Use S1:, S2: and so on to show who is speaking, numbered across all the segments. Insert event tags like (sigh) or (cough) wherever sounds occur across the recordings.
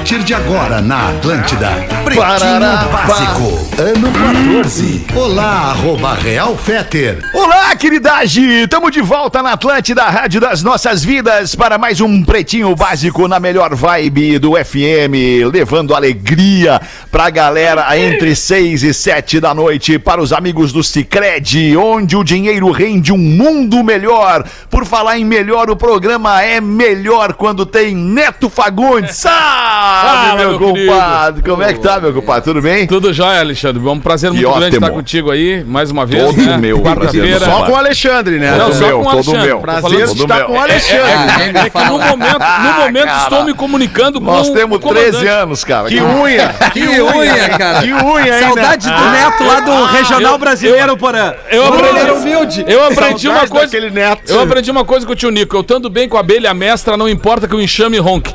S1: A partir de agora na Atlântida, Pretinho
S2: Parará,
S1: Básico, ano 14. Olá, arroba Real Feter.
S2: Olá, queridade! Tamo de volta na Atlântida, Rádio das Nossas Vidas, para mais um Pretinho Básico na melhor vibe do FM, levando alegria pra galera entre 6 e 7 da noite, para os amigos do Cicred, onde o dinheiro rende um mundo melhor. Por falar em melhor, o programa é melhor quando tem Neto Fagundes. (laughs) Sabe,
S3: Fala,
S2: meu
S3: meu
S2: compadre? Como é que tá, meu compadre? Tudo bem?
S3: Tudo jóia, Alexandre. É um prazer muito grande estar contigo aí, mais uma vez.
S2: Todo
S3: né?
S2: meu prazer.
S4: Só com o Alexandre, né?
S3: Não,
S2: Todo
S3: só
S2: meu,
S3: com o
S2: todo
S3: Alexandre.
S2: meu.
S4: Prazer estar
S2: meu.
S4: com o
S3: É,
S4: Alexandre.
S3: é, é que no momento, no momento
S2: Cara.
S3: estou me comunicando com
S2: Nós
S3: o
S2: temos
S3: comandante.
S2: 13 anos, cara.
S4: Que unha!
S5: Que unha, cara.
S4: Que unha, hein?
S5: Saudade
S4: né?
S5: do Neto lá do Regional
S3: eu-
S5: Brasileiro, Porã.
S3: Eu aprendi,
S5: humilde.
S3: eu aprendi uma coisa. Eu aprendi uma coisa com o tio Nico. Eu estando bem com a abelha mestra, não importa que o enxame ronque.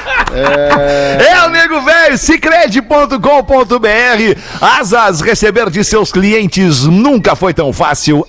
S2: É o nego velho, cicred.com.br. Asas, receber de seus clientes nunca foi tão fácil.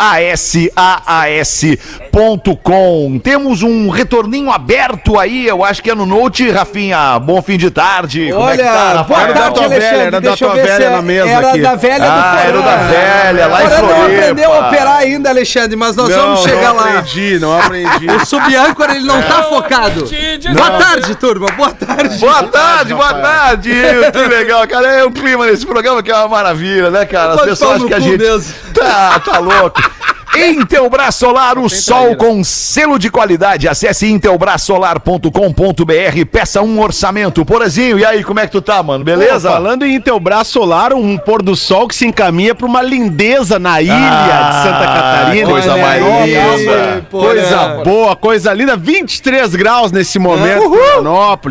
S2: ASAAS.com. Temos um retorninho aberto aí, eu acho que é no Note, Rafinha. Bom fim de tarde. Como é que tá,
S5: Olha, boa?
S4: Era da
S5: tarde,
S4: tua velha,
S5: Alexandre.
S4: era da tua velha
S5: se é-
S4: na mesa
S5: era
S4: aqui.
S5: da velha do
S2: Ah, era o da velha, lá em
S5: Porã não
S2: Floripa.
S5: aprendeu a operar ainda, Alexandre, mas nós vamos chegar
S4: não
S5: lá.
S4: aprendi, não aprendi.
S5: O sub-âncora, ele não tá focado. Boa tarde, turma. Boa tarde.
S2: Boa tarde, boa tarde. (laughs) Que legal, cara. É um clima nesse programa que é uma maravilha, né, cara? As pessoas acham que a gente.
S5: mesmo.
S2: Tá, tá louco. (laughs) Intelbras Solar, o sol com selo de qualidade. Acesse intelbrasolar.com.br, peça um orçamento. Porazinho, e aí, como é que tu tá, mano? Beleza?
S4: Pô, falando em Intelbras Solar, um pôr do sol que se encaminha pra uma lindeza na ilha
S2: Ah,
S4: de Santa Catarina.
S2: coisa mais linda.
S4: Coisa boa, coisa linda. 23 graus nesse momento,
S5: Uhul.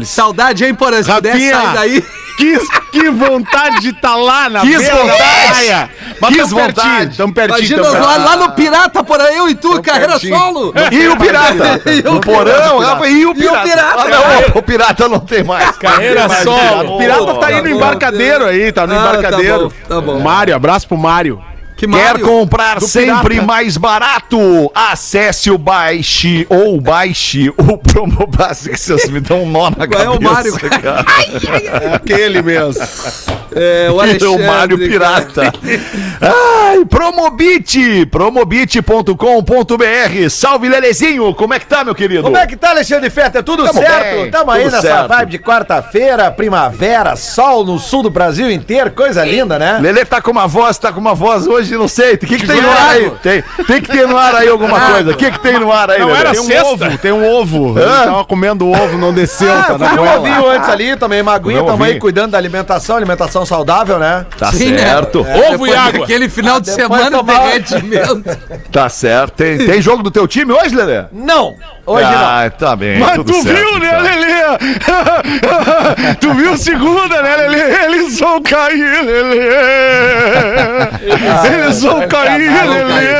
S5: Saudade, hein,
S4: Rafinha,
S5: sair daí.
S4: Que, que vontade de estar lá na
S2: Quis
S4: beira da
S2: vontade.
S4: praia. Mas
S2: Quis vontade.
S4: pertinho, tamo pertinho.
S5: Imagina
S4: tamo
S5: lá,
S4: pertinho.
S5: lá no Pirata, Porã, eu e tu, carreira
S4: pertinho.
S5: solo.
S2: E o pirata? (laughs)
S5: E o
S2: o porão. Rafa, e o pirata?
S5: pirata?
S2: Ah, não, o pirata não tem mais. (laughs)
S3: Carreira solo.
S4: O pirata tá
S5: Tá
S4: indo em
S5: bom.
S4: embarcadeiro aí, tá no
S5: Ah, tá
S4: embarcadeiro.
S5: bom, tá bom.
S4: Mário, abraço pro Mário.
S5: Que
S2: Quer comprar sempre
S4: Pirata.
S2: mais barato? Acesse o Baixe ou baixe o promo básico. Vocês me dão um nó na
S5: Qual é
S2: cabeça.
S5: o Mário?
S2: cara. (laughs)
S4: É aquele mesmo.
S5: É, o
S2: É
S5: Alexandre.
S2: o Mário. Pirata. (laughs) Ai, Promobit, promobit.com.br. Salve, Lelezinho. Como é que tá, meu querido?
S6: Como é que tá, Alexandre Feta? Tudo
S2: Tamo
S6: certo?
S2: bem,
S6: Tamo aí nessa
S2: certo.
S6: vibe de quarta-feira, primavera, sol no sul do Brasil inteiro, coisa linda, né?
S2: Lelê tá com uma voz, tá com uma voz hoje, não sei. O que, que tem no ar aí? Tem, tem que ter no ar aí alguma coisa. O que, que tem no ar aí,
S3: Não era
S4: Tem um
S3: sexta?
S4: ovo, tem um ovo. Ele tava comendo ovo, não desceu,
S6: Ah,
S4: tá na
S6: um
S4: goela.
S6: ovinho antes ali, tomei uma aguinha,
S2: Comeu um
S6: tamo aí cuidando da alimentação, alimentação saudável, né?
S2: Tá
S5: Sim, né?
S2: certo.
S3: Ovo e água.
S5: daquele final de
S6: depois
S5: semana
S6: tomar-
S5: derretimento. (laughs)
S2: Tá certo. Tem, tem jogo do teu time hoje, Lelê?
S6: Não! Hoje
S2: ah, tá bem.
S4: Mas
S2: tudo
S4: tu
S2: certo,
S4: viu, né,
S2: então.
S4: Lelê? (laughs) tu viu segunda, né, Lelê? Eles vão cair, Lelê. Eles vão cair, Lelê.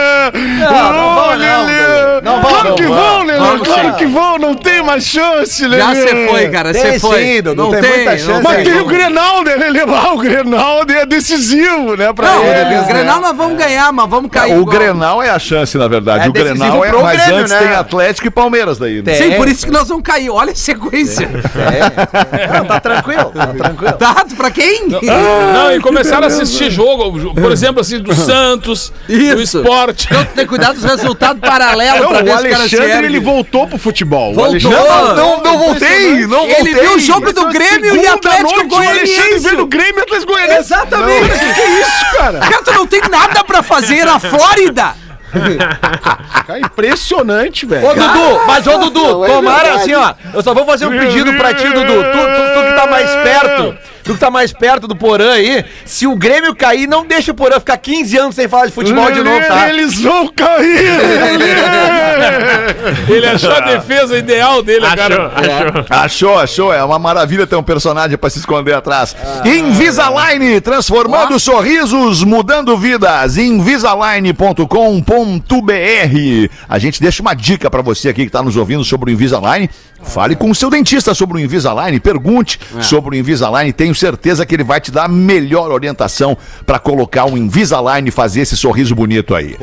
S6: Não, não não,
S4: Lelê.
S6: não
S4: Claro
S6: não
S4: que
S6: vão.
S4: Lelê. Claro que vão. Não tem mais chance, Lelê.
S5: Já você foi, cara,
S6: Tem
S5: você foi.
S6: sim, Dudu, tem muita chance
S4: Mas tem o Grenal, né, Lelê? Lá, o Grenal é decisivo, né, pra
S5: Não,
S4: eles.
S5: o Grenal nós vamos ganhar, mas vamos cair.
S2: O. Grenal é a chance, na verdade.
S6: É
S2: o Grenal é. Mas antes
S6: né?
S2: tem Atlético e Palmeiras daí. né?
S5: Sim, por isso que nós vamos cair. Olha a sequência.
S6: Não, tá tranquilo, tá tranquilo.
S5: Tá, pra quem?
S3: Não, e começaram a assistir jogo, por exemplo, assim, do Santos, do
S5: Isso.
S3: esporte.
S5: Então tem cuidado dos resultados paralelos
S4: Não,
S5: pra ver
S4: o
S5: se o cara se
S4: Alexandre, ele voltou pro futebol. O
S5: Voltou.
S2: Não, não, não voltei! Não voltei!
S5: Ele viu o jogo do Grêmio e Atlético
S4: noite, o Alexandre
S5: Goianiense.
S4: vendo o Grêmio e Atlético Goianiense.
S5: Exatamente.
S4: Não, que que é isso, cara?
S5: Cara, tu não tem nada pra fazer na Flórida. (laughs)
S4: Cara, impressionante, velho.
S6: Ô, Dudu, mas ô, Dudu,
S2: Não, é
S6: tomara
S2: verdade.
S6: assim, ó. Eu só vou fazer um pedido pra ti, Dudu. Tu, tu, tu que tá mais perto. Tu que tá mais perto do Porã aí, se o Grêmio cair, não deixa o Porã ficar 15 anos sem falar de futebol de novo, tá?
S4: Eles vão cair! (laughs)
S3: Ele achou a defesa ideal dele, cara.
S2: Achou, achou. É uma maravilha ter um personagem pra se esconder atrás. Invisalign, transformando sorrisos, mudando vidas. Invisalign.com.br. A gente deixa uma dica pra você aqui que tá nos ouvindo sobre o Invisalign. Fale com o seu dentista sobre o Invisalign, pergunte sobre o Invisalign, tenho certeza que ele vai te dar a melhor orientação pra colocar o Invisalign e fazer esse sorriso bonito aí.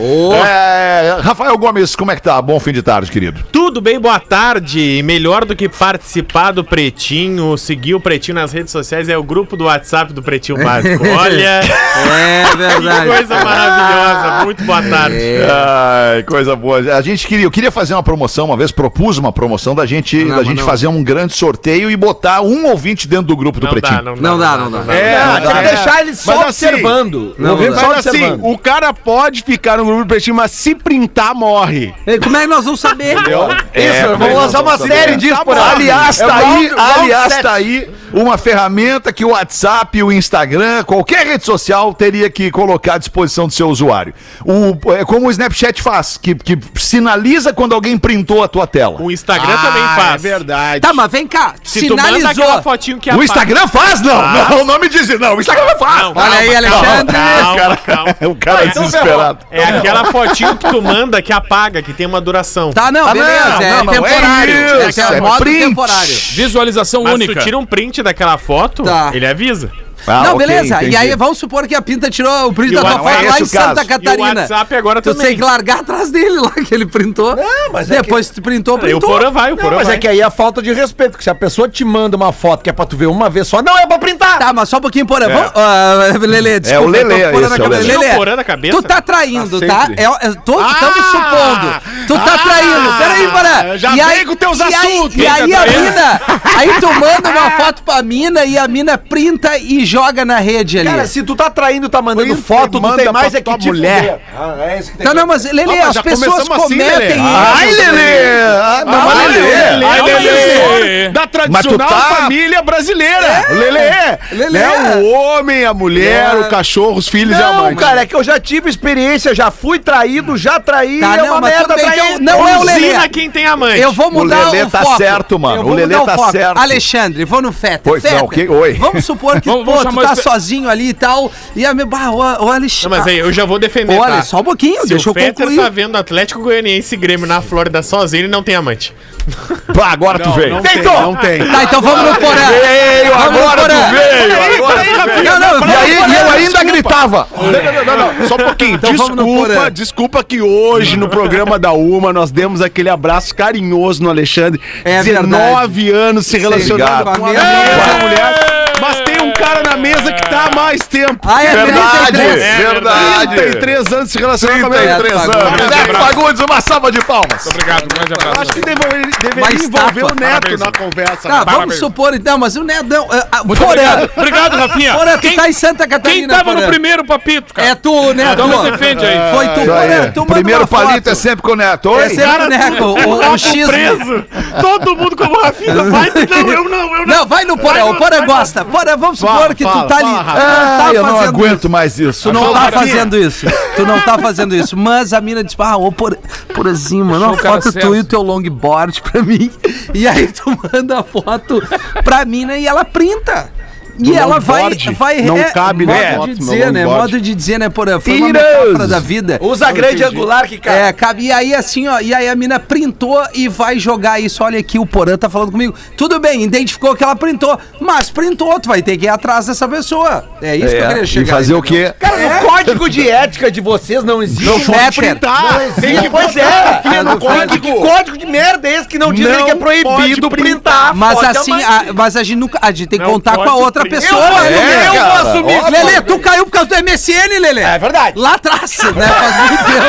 S2: É, Rafael Gomes, como é que tá? Bom fim de tarde, querido.
S7: Tudo bem, boa tarde. E Melhor do que participar do Pretinho, seguir o Pretinho nas redes sociais é o grupo do WhatsApp do Pretinho (laughs) Básico. Olha,
S5: É
S7: que
S5: verdade.
S7: coisa maravilhosa. Muito boa tarde.
S2: Ai, coisa boa. A gente queria, eu queria fazer uma promoção, uma vez propus uma promoção da gente,
S5: Não,
S2: da
S5: mas
S2: gente
S5: não.
S2: fazer um grande sorteio e botar um ouvinte dentro do grupo do
S7: Não
S2: Pretinho.
S7: dá, não dá.
S5: Não dá, não dá.
S4: É,
S6: Ah, tem que
S4: é.
S6: deixar ele só
S4: Mas assim,
S6: observando.
S5: não,
S6: Ouvindo
S5: não.
S6: só
S4: Mas assim,
S6: observando.
S4: o cara pode ficar no grupo do Pretinho, mas se printar, morre.
S5: Como é que nós vamos saber?
S2: É,
S6: vamos lançar uma série disso por aí.
S2: Aliás,
S6: É
S2: tá aí, aliás, tá aí uma ferramenta que o WhatsApp, o Instagram, qualquer rede social teria que colocar à disposição do seu usuário. O, é como o Snapchat faz, que, que sinaliza quando alguém printou a tua tela.
S7: O Instagram também faz.
S4: É verdade.
S5: Tá, mas vem cá.
S7: Se tu manda aquela
S5: Sinalizou.
S7: fotinho que
S2: O
S7: apaga-
S2: Instagram faz? Não,
S7: Faz.
S2: não, não me diz. Não, o Instagram faz.
S7: Não,
S5: Olha aí, Alexandre.
S7: Calma, calma.
S2: O cara é
S6: então
S2: desesperado.
S7: É aquela fotinho que tu manda que apaga, que tem uma duração.
S5: Tá, não,
S2: Ah,
S5: beleza.
S2: não,
S5: é
S2: não, não, é
S5: temporário. É,
S2: isso,
S5: é
S2: é
S5: modo
S2: print.
S5: temporário.
S3: Visualização
S7: Mas
S3: única.
S7: tu tira um print daquela foto,
S5: Tá.
S7: ele avisa.
S2: Ah,
S5: não,
S2: ok,
S5: beleza.
S2: entendi.
S5: E aí, vamos supor que a Pinta tirou o print
S7: E
S5: da tua
S7: não
S5: foto
S2: é
S5: lá em
S2: caso.
S5: Santa
S7: E o
S5: Catarina.
S7: WhatsApp agora
S5: Tu
S7: também.
S5: tem que largar atrás dele lá, que ele printou.
S6: mas é
S5: Depois tu printou,
S7: Aí o
S5: printou.
S7: Porã vai, o
S6: Não,
S7: Porã
S6: mas
S7: vai.
S6: é que aí é falta de respeito, porque se a pessoa te manda uma foto que é pra tu ver uma vez só, não é pra printar!
S5: Tá, mas só um pouquinho, Porã. Vamos, ah, Lelê, desculpa.
S2: o Lelê,
S5: com
S2: esse é o
S5: cabeça.
S2: Lelê.
S7: Tira o da cabeça.
S5: Tu tá traindo,
S4: Tá
S5: tá? É, é, tô,
S4: Ah!
S5: Estamos supondo. Tu tá
S4: Ah!
S5: traindo. Peraí, Porã.
S4: Já
S5: E
S4: vem
S5: aí-
S4: com teus
S5: e aí-
S4: assuntos.
S5: E aí a mina... Aí tu manda uma (laughs) foto pra mina e a mina printa e joga na rede ali.
S6: Cara, se tu tá traindo, tá mandando
S4: Printa
S6: foto, tu
S4: manda
S6: tem mais é que te
S4: mulher.
S6: Ah, é isso que tem
S5: Então,
S6: que-
S5: não, mas Lelê,
S4: Ah, mas
S5: as pessoas
S4: começamos assim,
S5: cometem
S4: Lelê.
S5: isso.
S2: Ai, Lelê! Ah, não, mas
S5: Ai,
S2: Lelê!
S3: Ai,
S4: da tradicional
S2: tá-
S4: família brasileira. Lelê.
S5: Lelê.
S4: Né? O homem, a mulher, o cachorro, os filhos e a
S6: Não,
S4: mãe.
S6: cara, é que eu já tive experiência, já fui traído, já traí,
S5: Tá,
S6: é
S5: não,
S6: uma merda trair.
S5: Então não é o Lelê.
S7: Quem tem amante.
S5: Eu vou mudar o,
S2: Lelê tá
S5: foco.
S2: certo, mano. O Lelê tá
S5: foco.
S2: certo.
S5: Alexandre, vou no Feta.
S2: Pois
S5: Feta,
S2: não, o quê? Oi.
S5: Vamos supor que (laughs)
S3: Vamos-
S5: pô,
S3: vamos
S5: tu tá
S3: o
S5: sozinho ali e tal. E a minha. Bah, o, o
S7: Não,
S5: Alexandre.
S7: mas aí eu já vou defender,
S5: Olha,
S7: tá?
S5: só um pouquinho,
S7: Se
S5: deixa
S7: o
S5: eu
S7: Fetter
S5: concluir.
S7: tá vendo Atlético Goianiense e Grêmio na Flórida sozinho, ele não tem amante.
S2: Pá, agora tu veio.
S4: Não tem,
S6: Feito!
S4: não tem.
S5: Tá, então vamos no Porã.
S2: Veio,
S5: Vamos
S2: agora
S5: Porã.
S2: tu veio! Agora tu veio.
S5: Não, não,
S2: E aí, eu ainda gritava.
S4: Não, não, não, não. Só um pouquinho.
S5: Então
S4: desculpa, desculpa que hoje no programa da Uma nós demos aquele abraço carinhoso no Alexandre.
S5: É
S4: 19 anos se relacionando com a mesma mulher. Mas tem um cara na mesa que tá há mais tempo.
S5: Ah, é
S2: Verdade,
S5: 33.
S2: verdade.
S4: 33 anos se relacionando com a mesma
S2: 33
S5: Fagundes.
S2: anos. Zé Fagundes, uma salva de palmas.
S3: Obrigado, um grande abraço.
S4: Acho que deveria, deveria
S5: Uma
S4: envolver o Neto
S3: Parabéns.
S4: na conversa.
S5: Tá,
S4: né?
S5: vamos
S3: Parabéns.
S5: supor então, mas o Neto. Não, ah, ah,
S3: Muito
S5: Porã.
S3: obrigado. Obrigado, Rafinha.
S5: Porã, tu
S3: Quem-
S5: tá em Santa Catarina.
S3: Quem tava
S5: Porã.
S3: no primeiro papito, cara?
S5: É tu, Neto.
S3: Então me defende aí.
S5: Foi tu. Porã. Tu
S2: Primeiro palito é sempre com o Neto. Oi?
S5: É sempre o Neto. O, o X.
S7: Todo mundo como Rafinha. Vai, não, eu não, eu não.
S5: Não, vai no Porã. O Porã gosta. Porã, vamos supor que
S4: fala,
S5: tu tá ali. não tá
S2: Ah, eu não aguento
S5: isso.
S2: mais isso.
S5: Tu não tá fazendo isso. Tu não tá fazendo isso. Mas a mina diz, ah, ô, por, porãzinho, manda uma
S3: Achou o cara
S5: foto tu e o teu longboard pra mim. (laughs) E aí tu manda a foto pra mina e ela printa. E ela vai, vai
S4: Não
S5: é,
S4: cabe
S5: modo
S4: na
S5: de dizer, né? Modo de dizer, né, porã? Foi uma metáfora da vida.
S6: Usa grande angular que cabe.
S5: É, cabe. E aí, assim, ó, e aí a mina printou e vai jogar isso. Olha aqui, o Porã tá falando comigo. Tudo bem, identificou que ela printou, mas printou, tu vai ter que ir atrás dessa pessoa. É isso que eu queria
S2: É,
S5: chegar.
S2: e fazer o
S5: entendeu?
S2: quê?
S6: Cara, no código de ética de vocês não existe.
S5: Não pode
S6: Não
S5: printar.
S6: existe. Tem que, pois é.
S5: É
S6: Tem que, código de merda é esse que não diz
S4: Não
S6: que é proibido printar?
S5: Mas assim, mas a gente nunca. A gente tem que contar com a outra. Pessoa,
S6: Eu vou
S5: né, Lelê?
S6: eu vou assumir.
S2: Ó,
S5: Lelê, tu caiu por causa do MSN, Lelê.
S6: É verdade.
S5: Lá atrás, né? Faz muito tempo.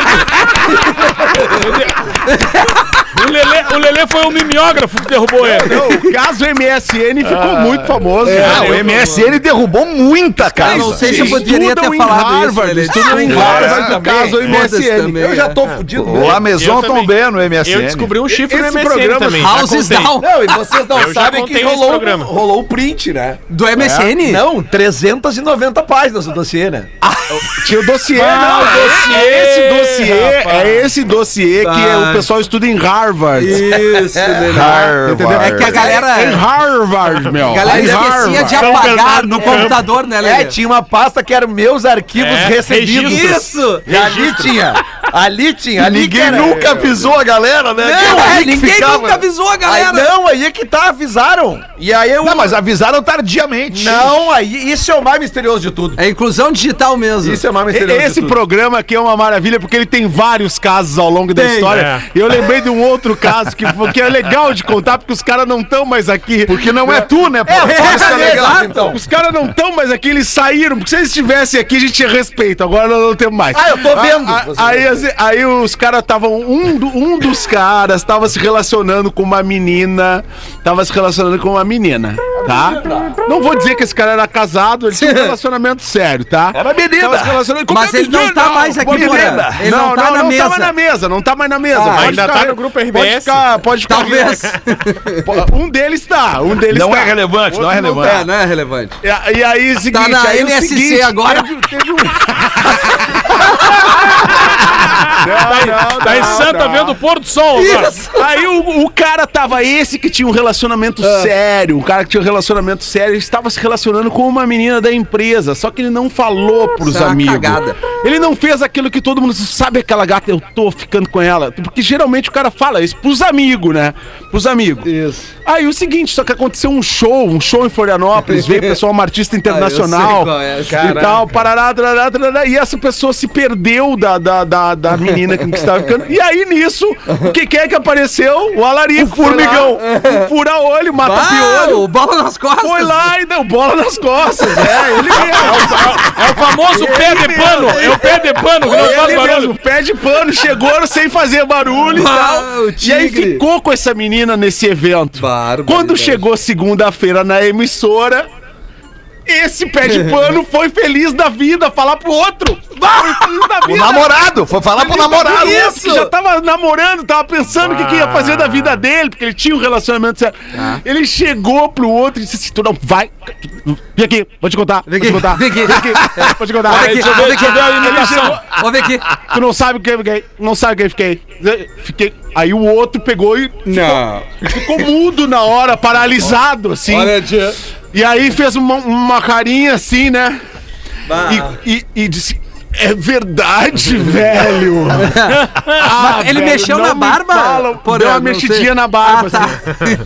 S5: (laughs)
S3: o Lelê, o Lelê foi o mimeógrafo que derrubou ele.
S4: O caso MSN ficou muito famoso.
S2: Ah,
S4: né?
S2: o MSN derrubou muita
S5: Eu
S2: casa.
S5: não sei se eu poderia ter
S4: em
S5: falado isso,
S4: Harvard,
S5: Lelê.
S4: estudam em
S5: Ah,
S4: Harvard
S5: é.
S4: do caso
S5: Foda-se
S4: MSN.
S5: também,
S6: Eu já
S5: é.
S6: tô fudido
S2: O. Amazon
S3: Eu também.
S2: no MSN.
S7: Eu descobri um chifre
S4: Esse
S7: no MSN
S4: programa
S7: também. já
S5: Houses
S7: contei.
S5: down.
S6: Não, e vocês não
S7: Eu já
S6: sabem que
S7: nesse
S6: rolou,
S7: programa.
S6: rolou o print, né?
S5: Do MSN?
S6: Não, 390 páginas do dossiê, né? (laughs)
S4: Tinha o dossiê,
S3: Ah,
S4: não, o dossiê, é esse dossiê,
S3: rapaz.
S4: é esse dossiê que é o pessoal estuda em Harvard.
S5: Isso, (laughs) Lelê.
S4: Entendeu?
S5: É que a galera-
S4: Em Harvard, meu.
S5: A galera
S4: Em
S5: esquecia de
S4: Harvard.
S5: apagar no computador, né,
S6: É,
S5: Lelê?
S6: tinha uma pasta que eram meus arquivos
S7: É,
S6: recebidos.
S7: registros.
S5: Isso!
S6: E ali tinha. Ali tinha. Ali que
S2: Ninguém
S6: era-
S2: nunca avisou a galera, né?
S5: Não, é, ninguém
S2: ficava-
S5: nunca avisou a
S6: Aí,
S5: galera.
S6: não, aí é que tá, avisaram. E aí eu.
S2: Não, mas avisaram tardiamente.
S6: Não, aí isso é o mais misterioso de tudo.
S5: É inclusão digital mesmo.
S6: Isso é o mais
S4: E-
S6: misterioso.
S4: Esse
S6: de tudo.
S4: programa aqui é uma maravilha porque ele tem vários casos ao longo da
S5: Tem.
S4: história.
S7: É.
S4: E eu lembrei de um outro caso que, foi- que é legal de contar porque os caras não estão mais aqui.
S2: Porque não é tu, né? pô?
S6: É,
S2: Isso
S6: é,
S2: legal.
S6: exato, então.
S4: Os caras não estão mais aqui, eles saíram. Porque se eles estivessem aqui, a gente tinha respeito. Agora nós não temos mais.
S6: Ah, eu tô vendo.
S4: A- a- aí, assim, aí os caras estavam. Um, do- um dos caras estava se relacionando com uma menina. Tava se relacionando com uma menina, tá? Não vou dizer que esse cara era casado, ele tinha um (laughs) relacionamento sério, tá?
S2: Era menina.
S4: Tava se relacionando com
S5: Mas ele não tá mais aqui,
S4: menina.
S5: Ele não tá na
S4: não
S5: mesa.
S4: tava na mesa, não tá mais na mesa.
S5: Ah,
S4: Pode
S7: ainda tá no grupo
S4: Pode
S7: RBS?
S4: ficar, pode ficar.
S5: Talvez.
S4: Um deles tá, um deles
S2: Não
S4: tá.
S2: é relevante, não é relevante.
S5: É, não é relevante.
S4: E, e aí, o seguinte,
S5: na
S4: aí o
S5: NSC
S4: seguinte,
S5: agora.
S4: Teve, teve um... (laughs)
S3: Tá em Santa vendo o pôr do sol agora.
S4: Aí o, o cara tava esse que tinha um relacionamento
S5: Ah.
S4: sério, o cara que tinha um relacionamento sério, ele estava se relacionando com uma menina da empresa, só que ele não falou pros
S5: Isso é
S4: amigos.
S5: cagada.
S4: Ele não fez aquilo que todo mundo sabe aquela gata, eu tô ficando com ela, porque geralmente o cara fala isso pros amigos, né? Pros amigos. Isso. Aí o seguinte, só que aconteceu um show, um show em Florianópolis, veio (laughs) pessoal, uma artista internacional
S5: qual é,
S4: e tal, parará, tarará, tarará, e essa pessoa se perdeu da, da, da, da menina com que estava ficando. E aí nisso, o que que é que apareceu? O alarico. O
S2: formigão.
S4: O fura-olho,
S5: Ah,
S4: mata-piolho.
S5: o bola nas costas.
S4: Foi lá e deu bola nas costas. É, ele mesmo.
S3: É o famoso pé de pano. É o pé de pano que não faz
S4: Ele
S3: barulho.
S4: mesmo, pé de pano, chegou sem fazer barulho e
S5: Ah,
S4: tal.
S5: o
S4: E aí ficou com essa menina nesse evento. Quando chegou segunda-feira na emissora, esse pé de pano foi feliz da vida falar pro outro. Foi feliz da (laughs)
S2: O
S4: vida.
S2: namorado, foi falar pro namorado.
S4: Isso! Que já tava namorando, tava pensando o que, que ia fazer da vida dele, porque ele tinha um relacionamento sério. Ele chegou pro outro e disse assim: Tu não vai. Vem aqui, vou te contar. Vou te
S5: aqui,
S4: contar.
S5: vem aqui. (laughs)
S4: Vou te contar.
S5: Vem aqui, vem
S3: eu ver a
S5: aqui.
S3: imitação.
S5: Vamos ver aqui.
S4: Tu não sabe o que eu fiquei. Não sabe o que eu fiquei. Fiquei. Aí o outro pegou e
S5: Não.
S4: ficou mudo na hora, paralisado, assim.
S5: tia.
S4: E aí fez uma, uma carinha assim, né? E, e, e disse. É verdade, (laughs) velho. (laughs) Ah,
S5: ele mexeu
S4: não
S5: na barba?
S4: fala. Deu uma mexidinha
S5: sei.
S4: na barba,
S5: Ah, tá.
S4: assim.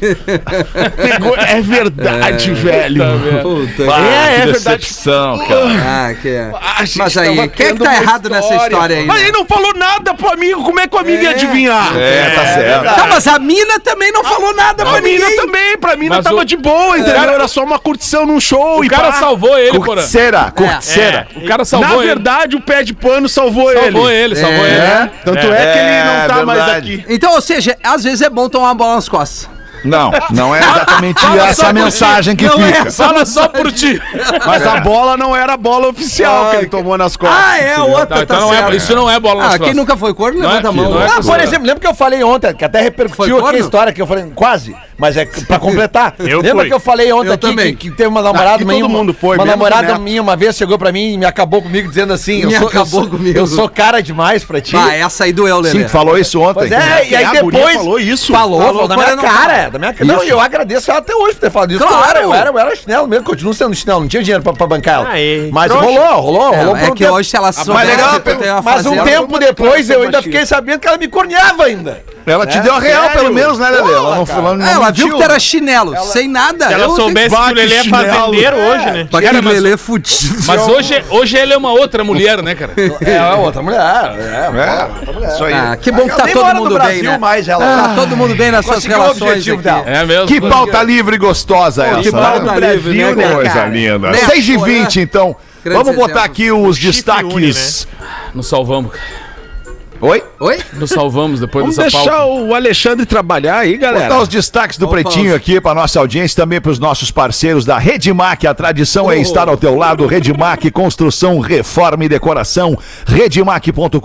S4: (laughs) Pegou- é verdade, velho.
S5: Puta.
S2: Ah,
S4: É, é
S2: que
S4: verdade.
S2: decepção, cara.
S5: Ah, que é. Mas aí,
S4: tava
S5: quem é que tá errado nessa história aí?
S4: Mas
S5: né?
S4: ele não falou nada pro amigo. Como é que o amigo ia adivinhar?
S2: É, tá certo.
S5: Tá, mas a mina também não falou nada pra
S4: A mina
S5: ninguém.
S4: também, pra mina
S3: Mas
S4: tava
S3: o-
S4: de boa, entendeu? Era só uma curtição num show
S3: O
S4: e
S3: cara
S4: pá.
S3: salvou ele, porra.
S2: Curticeira, curticeira.
S3: O cara
S4: Na
S3: salvou ele.
S4: verdade, o pé de pano salvou,
S3: Salvou
S4: ele.
S3: ele, salvou ele.
S4: É, tanto é, que ele não
S2: É,
S4: tá mais
S2: verdade.
S4: aqui.
S5: Então, ou seja, às vezes é bom tomar uma bola nas costas.
S2: Não, não é exatamente
S3: Fala
S2: essa a mensagem que
S5: Não é
S2: fica.
S3: Fala só por ti.
S4: Mas a bola não era a bola oficial que ele tomou nas costas.
S5: Ah, é, outra,
S3: Tá,
S5: tá,
S3: então não é, isso não é bola nas
S5: Ah, quem
S3: costas.
S5: nunca foi corno,
S3: Não
S5: levanta
S3: é
S5: a mão.
S3: é
S6: Ah, por exemplo, lembra que eu falei ontem, que até repercutiu aqui a história que eu falei, quase, mas é pra completar.
S7: Eu
S6: lembra
S7: fui.
S6: que eu falei ontem
S5: Eu
S6: aqui
S5: também.
S6: que, que teve uma namorada minha.
S4: todo mundo foi,
S6: Uma namorada minha uma vez chegou pra mim e me acabou comigo dizendo assim:
S5: Me
S6: eu sou, eu
S5: acabou
S6: sou-
S5: comigo.
S6: Eu sou cara demais pra ti.
S5: Ah, essa aí doeu, Lelê.
S2: Sim, falou isso ontem.
S6: Pois é, e aí depois.
S4: falou isso?
S6: Falou,
S5: Falou,
S6: falou da minha cara. Da minha cara. Não, eu agradeço ela até hoje por ter falado isso.
S5: Claro.
S6: Eu era, eu era, eu era chinelo mesmo, continuo sendo chinelo, não tinha dinheiro pra, pra bancar ela.
S7: Aí,
S6: Mas
S7: trouxa.
S6: rolou, rolou,
S5: É,
S6: rolou
S5: é
S6: por um
S5: que
S6: tempo.
S5: hoje se ela soubesse
S6: Mas legal, mas um
S5: fazer, ela-
S6: tempo depois eu ainda fiquei sabendo que ela me corneava ainda.
S2: Ela te deu a real,
S6: sério?
S2: pelo menos, né, Lelê? Ela não, ela não
S5: É, ela viu que tu era chinelo, sem nada.
S7: Se ela soubesse que o Lelê é fazendeiro hoje, né?
S5: Pra
S3: Cara, mas-
S5: Lelê fudido.
S3: Mas hoje, hoje ele é uma outra mulher, né, cara? (laughs)
S6: É, é outra mulher. É,
S2: É, isso aí.
S5: Ah, que bom que
S6: Ela
S5: tá todo mundo
S6: Brasil
S5: bem, né?
S6: mais, ela.
S5: Tá todo mundo bem nas suas
S6: o
S5: relações
S6: dela.
S3: É mesmo.
S2: Que pauta livre e gostosa essa.
S5: Que pauta
S2: né?
S5: livre, né, cara?
S2: coisa linda.
S5: Né,
S2: 6 e
S5: pô,
S2: 20
S5: né?
S2: então. Vamos botar aqui os destaques.
S3: Nos salvamos.
S2: Oi?
S5: Oi?
S3: Nos salvamos depois
S4: Vamos
S3: dessa
S4: deixar
S3: pauta.
S4: o Alexandre trabalhar aí, galera.
S2: Botar os destaques do
S5: Opa,
S2: Pretinho aqui para nossa audiência, também para os nossos parceiros da Redmac. A tradição é estar ao teu lado. Redmac, construção, reforma e decoração. Redmac.com.br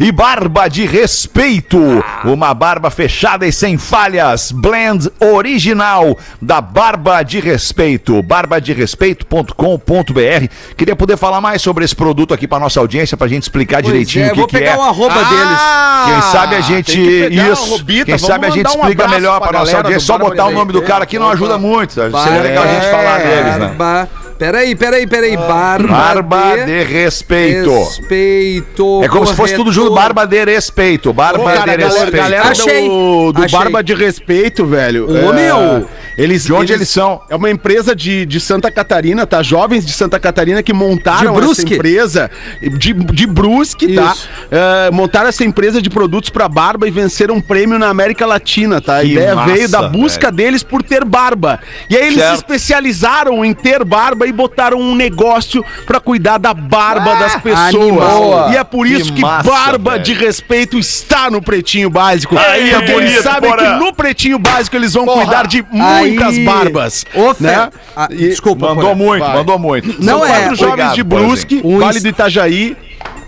S2: e Barba de Respeito. Uma barba fechada e sem falhas. Blend original da Barba de Respeito. barbaderespeito.com.br. Queria poder falar mais sobre esse produto aqui para nossa audiência, para a gente explicar
S5: Pois
S2: direitinho
S5: é,
S2: o que,
S5: vou
S2: que
S5: pegar
S2: é.
S5: O arroba
S2: Quem sabe a gente. Isso.
S4: Robita,
S2: Quem sabe a gente
S4: um
S2: explica melhor
S4: pra
S2: para nossa audiência. Só botar o nome do cara aqui não ajuda muito. Seria legal a gente falar deles, né?
S5: Barba. Peraí, peraí, peraí. Barba,
S2: Barba
S5: de
S2: de respeito.
S5: respeito.
S2: É como se fosse tudo junto, barba de respeito. Barba
S4: Ô, cara,
S2: de
S4: galera,
S2: respeito.
S4: galera
S5: Achei.
S4: do, do
S5: Achei.
S4: Barba de Respeito, velho.
S5: Ô,
S4: é,
S5: meu.
S4: Eles,
S2: De onde eles são?
S4: É uma empresa de, de Santa Catarina, tá? Jovens de Santa Catarina que montaram
S5: De
S4: essa
S5: Brusque?
S4: empresa. De, de Brusque, tá? É, montaram essa empresa de produtos pra barba e venceram um prêmio na América Latina, tá? A
S2: Que
S4: ideia
S2: massa,
S4: veio da busca deles por ter barba. E aí eles
S2: Certo.
S4: se especializaram em ter barba e botaram um negócio pra cuidar da barba das pessoas.
S5: animal.
S4: E é por
S2: Que
S4: isso que,
S2: massa,
S4: barba
S2: velho.
S4: de respeito está no Pretinho Básico.
S2: Aí,
S4: porque eles
S2: bonito,
S4: sabem
S2: Porã.
S4: que no Pretinho Básico eles vão cuidar de
S5: Aí.
S4: muitas barbas.
S5: Ô, Fé.
S4: né?
S5: Ah,
S4: E-
S5: desculpa,
S2: Mandou
S5: Porã.
S2: muito,
S4: Vai.
S2: mandou muito.
S5: Não
S4: São
S5: é.
S4: quatro jovens
S2: Obrigado,
S4: de. Brusque,
S5: Um
S4: Vale do Itajaí.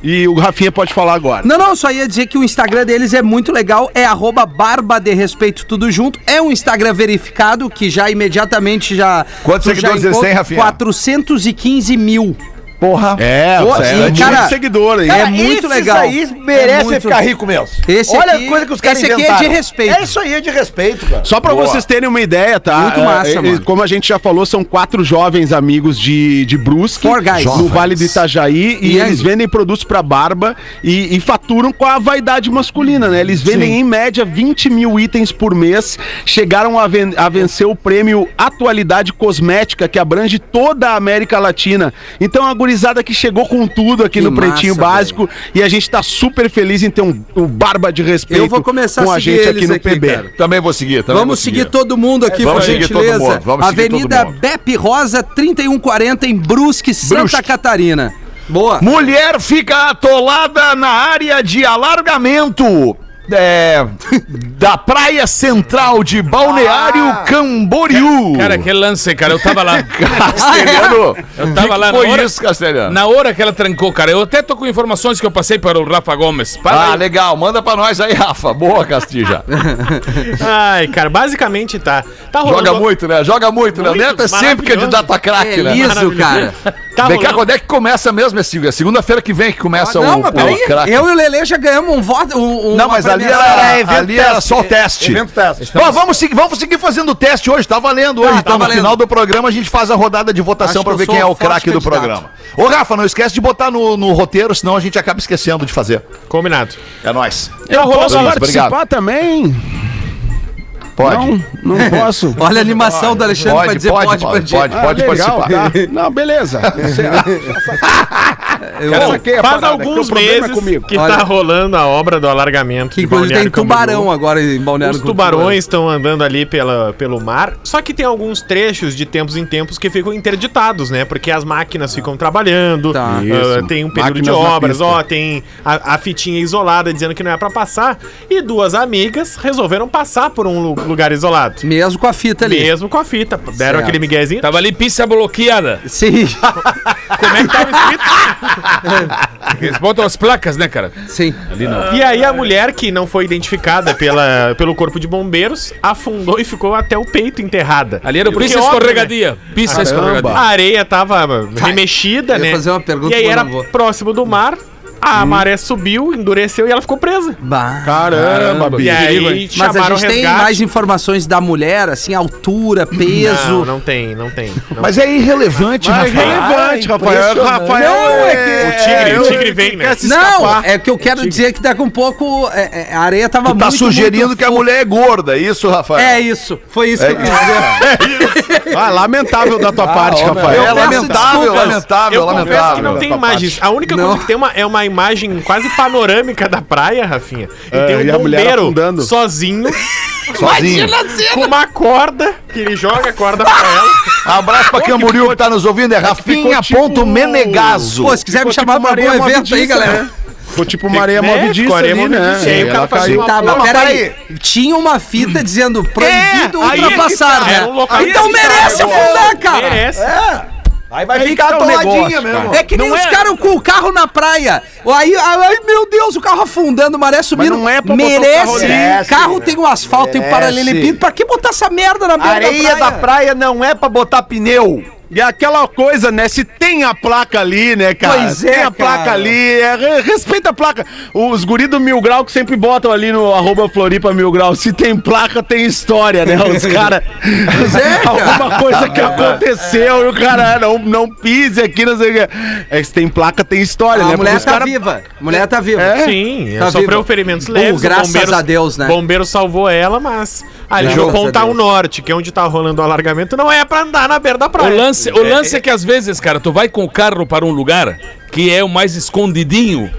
S4: E o Rafinha pode falar agora.
S5: Não, não, só ia dizer que o Instagram deles é muito legal, é arroba barba de respeito tudo junto. É um Instagram verificado, que já imediatamente já...
S2: Quantos seguidores eles têm, Rafinha?
S5: 415 mil.
S2: Porra.
S4: É,
S5: Ô,
S4: é
S5: e, cara,
S4: seguidor aí.
S5: é muito legal.
S6: aí merece
S5: É muito-
S6: ficar rico mesmo.
S5: Esse
S6: Olha
S5: aqui-
S6: a coisa que os caras
S5: esse aqui é
S6: inventaram.
S5: de respeito.
S6: É isso aí, é de respeito, cara.
S4: Só pra
S2: Boa.
S4: vocês terem uma ideia, tá?
S5: Muito
S4: É,
S5: massa,
S4: é,
S5: mano.
S4: Como a gente já falou, são quatro jovens amigos de, de Brusque, no. Vale do Itajaí, e
S5: Young.
S4: eles vendem produtos pra barba e, e faturam com a vaidade masculina, né? Eles vendem em média 20 mil itens por mês, chegaram a, ven- a vencer o prêmio Atualidade Cosmética, que abrange toda a América Latina. Então a gurizada que chegou com tudo aqui
S5: Que
S4: no Pretinho
S5: massa,
S4: Básico, e a gente tá super feliz em ter um, um barba de respeito
S5: Eu vou começar
S4: com
S5: a
S4: a
S5: seguir
S4: gente aqui no
S5: aqui,
S4: PB.
S5: cara.
S2: Também vou seguir. Também
S5: Vamos
S2: vou
S5: seguir todo mundo aqui,
S2: Vamos
S5: por
S2: seguir todo
S5: gentileza.
S2: mundo, vamos seguir
S5: Avenida
S2: todo mundo.
S5: Bepe Rosa, 3140, em Brusque, Santa
S2: Brusque.
S5: Catarina. Boa.
S2: Mulher fica atolada na área de alargamento. é, da praia central de Balneário Camboriú.
S3: Cara, aquele lance, cara, eu tava lá. (laughs)
S2: Castelhano.
S3: Eu tava
S2: Que
S3: lá
S2: que
S3: na
S2: foi
S3: hora-
S2: isso, Castelhano?
S3: Na hora que ela trancou, cara, eu até tô com informações que eu passei para o Rafa Gomes. Para
S2: Ah,
S3: aí.
S2: legal. Manda pra nós aí, Rafa. Boa, Castija. (laughs)
S7: Ai, cara, basicamente tá. Tá
S2: Joga muito, né? Joga muito, né? O
S7: Muito,
S2: Neto é sempre candidato a craque,
S5: É
S2: né?
S5: liso, cara.
S7: Tá
S2: Vem cá,
S7: rolando-
S2: quando é que começa mesmo esse? É segunda-feira que vem que começa
S5: não,
S2: o,
S5: mas
S2: o
S5: peraí.
S2: craque.
S5: Eu e o Lele já ganhamos um voto. Um,
S2: Não, mas ali
S5: premiação.
S2: era,
S6: É, evento
S2: ali era
S6: teste.
S2: Só o teste.
S6: Evento teste.
S2: Ó, vamos, seguir, vamos seguir fazendo o teste hoje, tá valendo hoje.
S5: Tá,
S2: então,
S5: tá
S2: no
S5: valendo.
S2: final do programa, a gente faz a rodada de votação
S5: que
S2: ver
S5: eu
S2: quem é o craque do programa. Ô, Rafa, não esquece de botar no, no roteiro, senão a gente acaba esquecendo de fazer.
S7: Combinado.
S2: É nóis.
S4: Eu posso
S2: Luiz,
S4: participar
S2: obrigado.
S4: também?
S2: Pode.
S4: Não, não (laughs) posso.
S5: Olha a animação do Alexandre pra
S2: Pode,
S5: dizer
S2: pode,
S5: pode,
S2: pode,
S5: pra
S2: pode,
S4: Ah,
S2: pode
S4: legal,
S2: participar.
S4: tá. Não, beleza. (laughs)
S5: Eu-
S4: Cara, saquei a
S7: Faz
S4: parada, que
S7: alguns
S4: é
S7: meses
S4: comigo.
S7: que
S5: Olha.
S7: tá rolando a obra do alargamento.
S5: que
S7: de
S5: inclusive tem
S7: Camboriú.
S5: tubarão agora em Balneário
S7: Os tubarões estão andando ali pela, pelo mar, só que tem alguns trechos de tempos em tempos que ficam interditados, né? Porque as máquinas ficam trabalhando,
S5: Tá.
S4: Isso.
S7: tem um período de
S4: Máquinas na
S7: obras, ó, tem a, a fitinha isolada dizendo que não é pra passar, e duas amigas resolveram passar por um lu- lugar isolado.
S5: Mesmo com a fita ali.
S7: Mesmo com a fita, deram
S5: Certo.
S7: aquele miguezinho.
S3: Tava ali pista bloqueada.
S5: Sim,
S7: Como é que tava escrito? (laughs)
S3: Eles botam as placas, né, cara?
S5: sim.
S3: Ali não.
S7: E aí a mulher, que não foi identificada pela, pelo corpo de bombeiros, afundou e ficou até o peito enterrada.
S3: Ali era pista escorregadia. Pista escorregadia.
S7: A areia tava remexida, né?
S5: fazer uma pergunta,
S7: e aí era próximo do mar, a maré subiu, endureceu e ela ficou presa.
S5: Bah.
S4: Caramba,
S7: E
S4: bicho.
S7: aí
S5: Mas a
S7: chamaram
S5: gente tem
S7: resgate.
S5: mais informações da mulher, assim, altura, peso.
S7: Não, não tem, não tem. não
S2: Mas é irrelevante,
S4: Mas
S2: Rafael.
S4: relevante, Rafael. Rafael
S5: Não,
S4: é
S7: O tigre, o tigre vem, né?
S4: quer se
S5: Não,
S4: escapar.
S5: é que eu quero dizer que daqui um pouco é, é, a areia tava
S2: Tu tá
S5: muito,
S2: sugerindo
S5: muito
S2: que a mulher é gorda, é isso, Rafael?
S5: É isso, foi isso que eu quis dizer. (laughs) (laughs)
S4: Ah, lamentável da tua parte,
S2: É
S4: Rafael.
S5: peço
S2: lamentável, lamentável,
S7: Eu confesso
S2: lamentável.
S7: que não tem imagens. A única
S5: Não.
S7: coisa que tem uma, é uma imagem quase panorâmica da praia, Rafinha. E
S4: É,
S7: tem
S4: e
S7: um
S4: a mulher
S7: bombeiro sozinho, (laughs)
S2: Sozinho.
S7: com uma corda, que ele joga a corda pra ela.
S2: Abraço pra Camboriú que tá nos ouvindo, é
S4: ficou tipo-
S2: rafinha.menegaso.
S5: Pô, se quiser me chamar
S4: tipo
S5: pra algum evento aí, galera.
S4: Ficou tipo uma areia
S7: né? Ficou areia
S4: ali, né?
S7: aí o cara
S4: Ela
S7: fazia
S4: caiu.
S7: uma
S5: Tá, mas
S6: mas
S5: peraí. Tinha uma fita dizendo proibido
S4: É, aí é que
S5: ultrapassar,
S4: tá,
S5: né?
S7: um
S5: então
S7: tá,
S5: merece
S7: é,
S5: afundar, cara.
S7: Merece.
S6: Aí vai
S4: Aí
S6: ficar
S4: tá o
S6: atoladinha
S4: negócio,
S6: mesmo.
S5: É que nem
S4: Não
S5: os
S4: é-
S5: caras com o carro na praia. Aí, ai meu Deus, o carro afundando, maré subindo.
S4: não é pra botar o
S5: merece.
S4: carro ali.
S6: Merece,
S5: carro tem um asfalto, tem um
S6: Merece.
S5: paralelepípedo. Pra que botar essa merda na
S6: A
S5: beira
S6: areia da praia não é pra botar pneu.
S4: E aquela coisa, né? Se tem a placa ali, né, cara?
S5: Pois é,
S4: Tem a placa
S5: cara.
S4: ali, é, re- respeita a placa. Os guris do Mil Grau que sempre botam ali no arroba Floripa Mil Grau. Se tem placa, tem história, né? Os (laughs) caras.
S5: é, cara.
S4: Alguma coisa que aconteceu e o cara não, não pise aqui, não sei o que. É que se tem placa, tem história, né?
S5: A mulher tá
S4: cara-
S5: viva. A mulher tá viva.
S4: É?
S7: Sim,
S5: Tá
S7: sofreu
S5: viva.
S7: ferimentos leves. o
S5: graças a Deus, né?
S7: O bombeiro salvou ela, mas ali
S5: a
S7: Pontal
S5: Deus.
S7: Norte, que é onde tá rolando o alargamento, não é pra andar na beira da
S3: O
S7: praia.
S3: Lance, o lance é que às vezes, cara, tu vai com o carro para um lugar que é o mais escondidinho.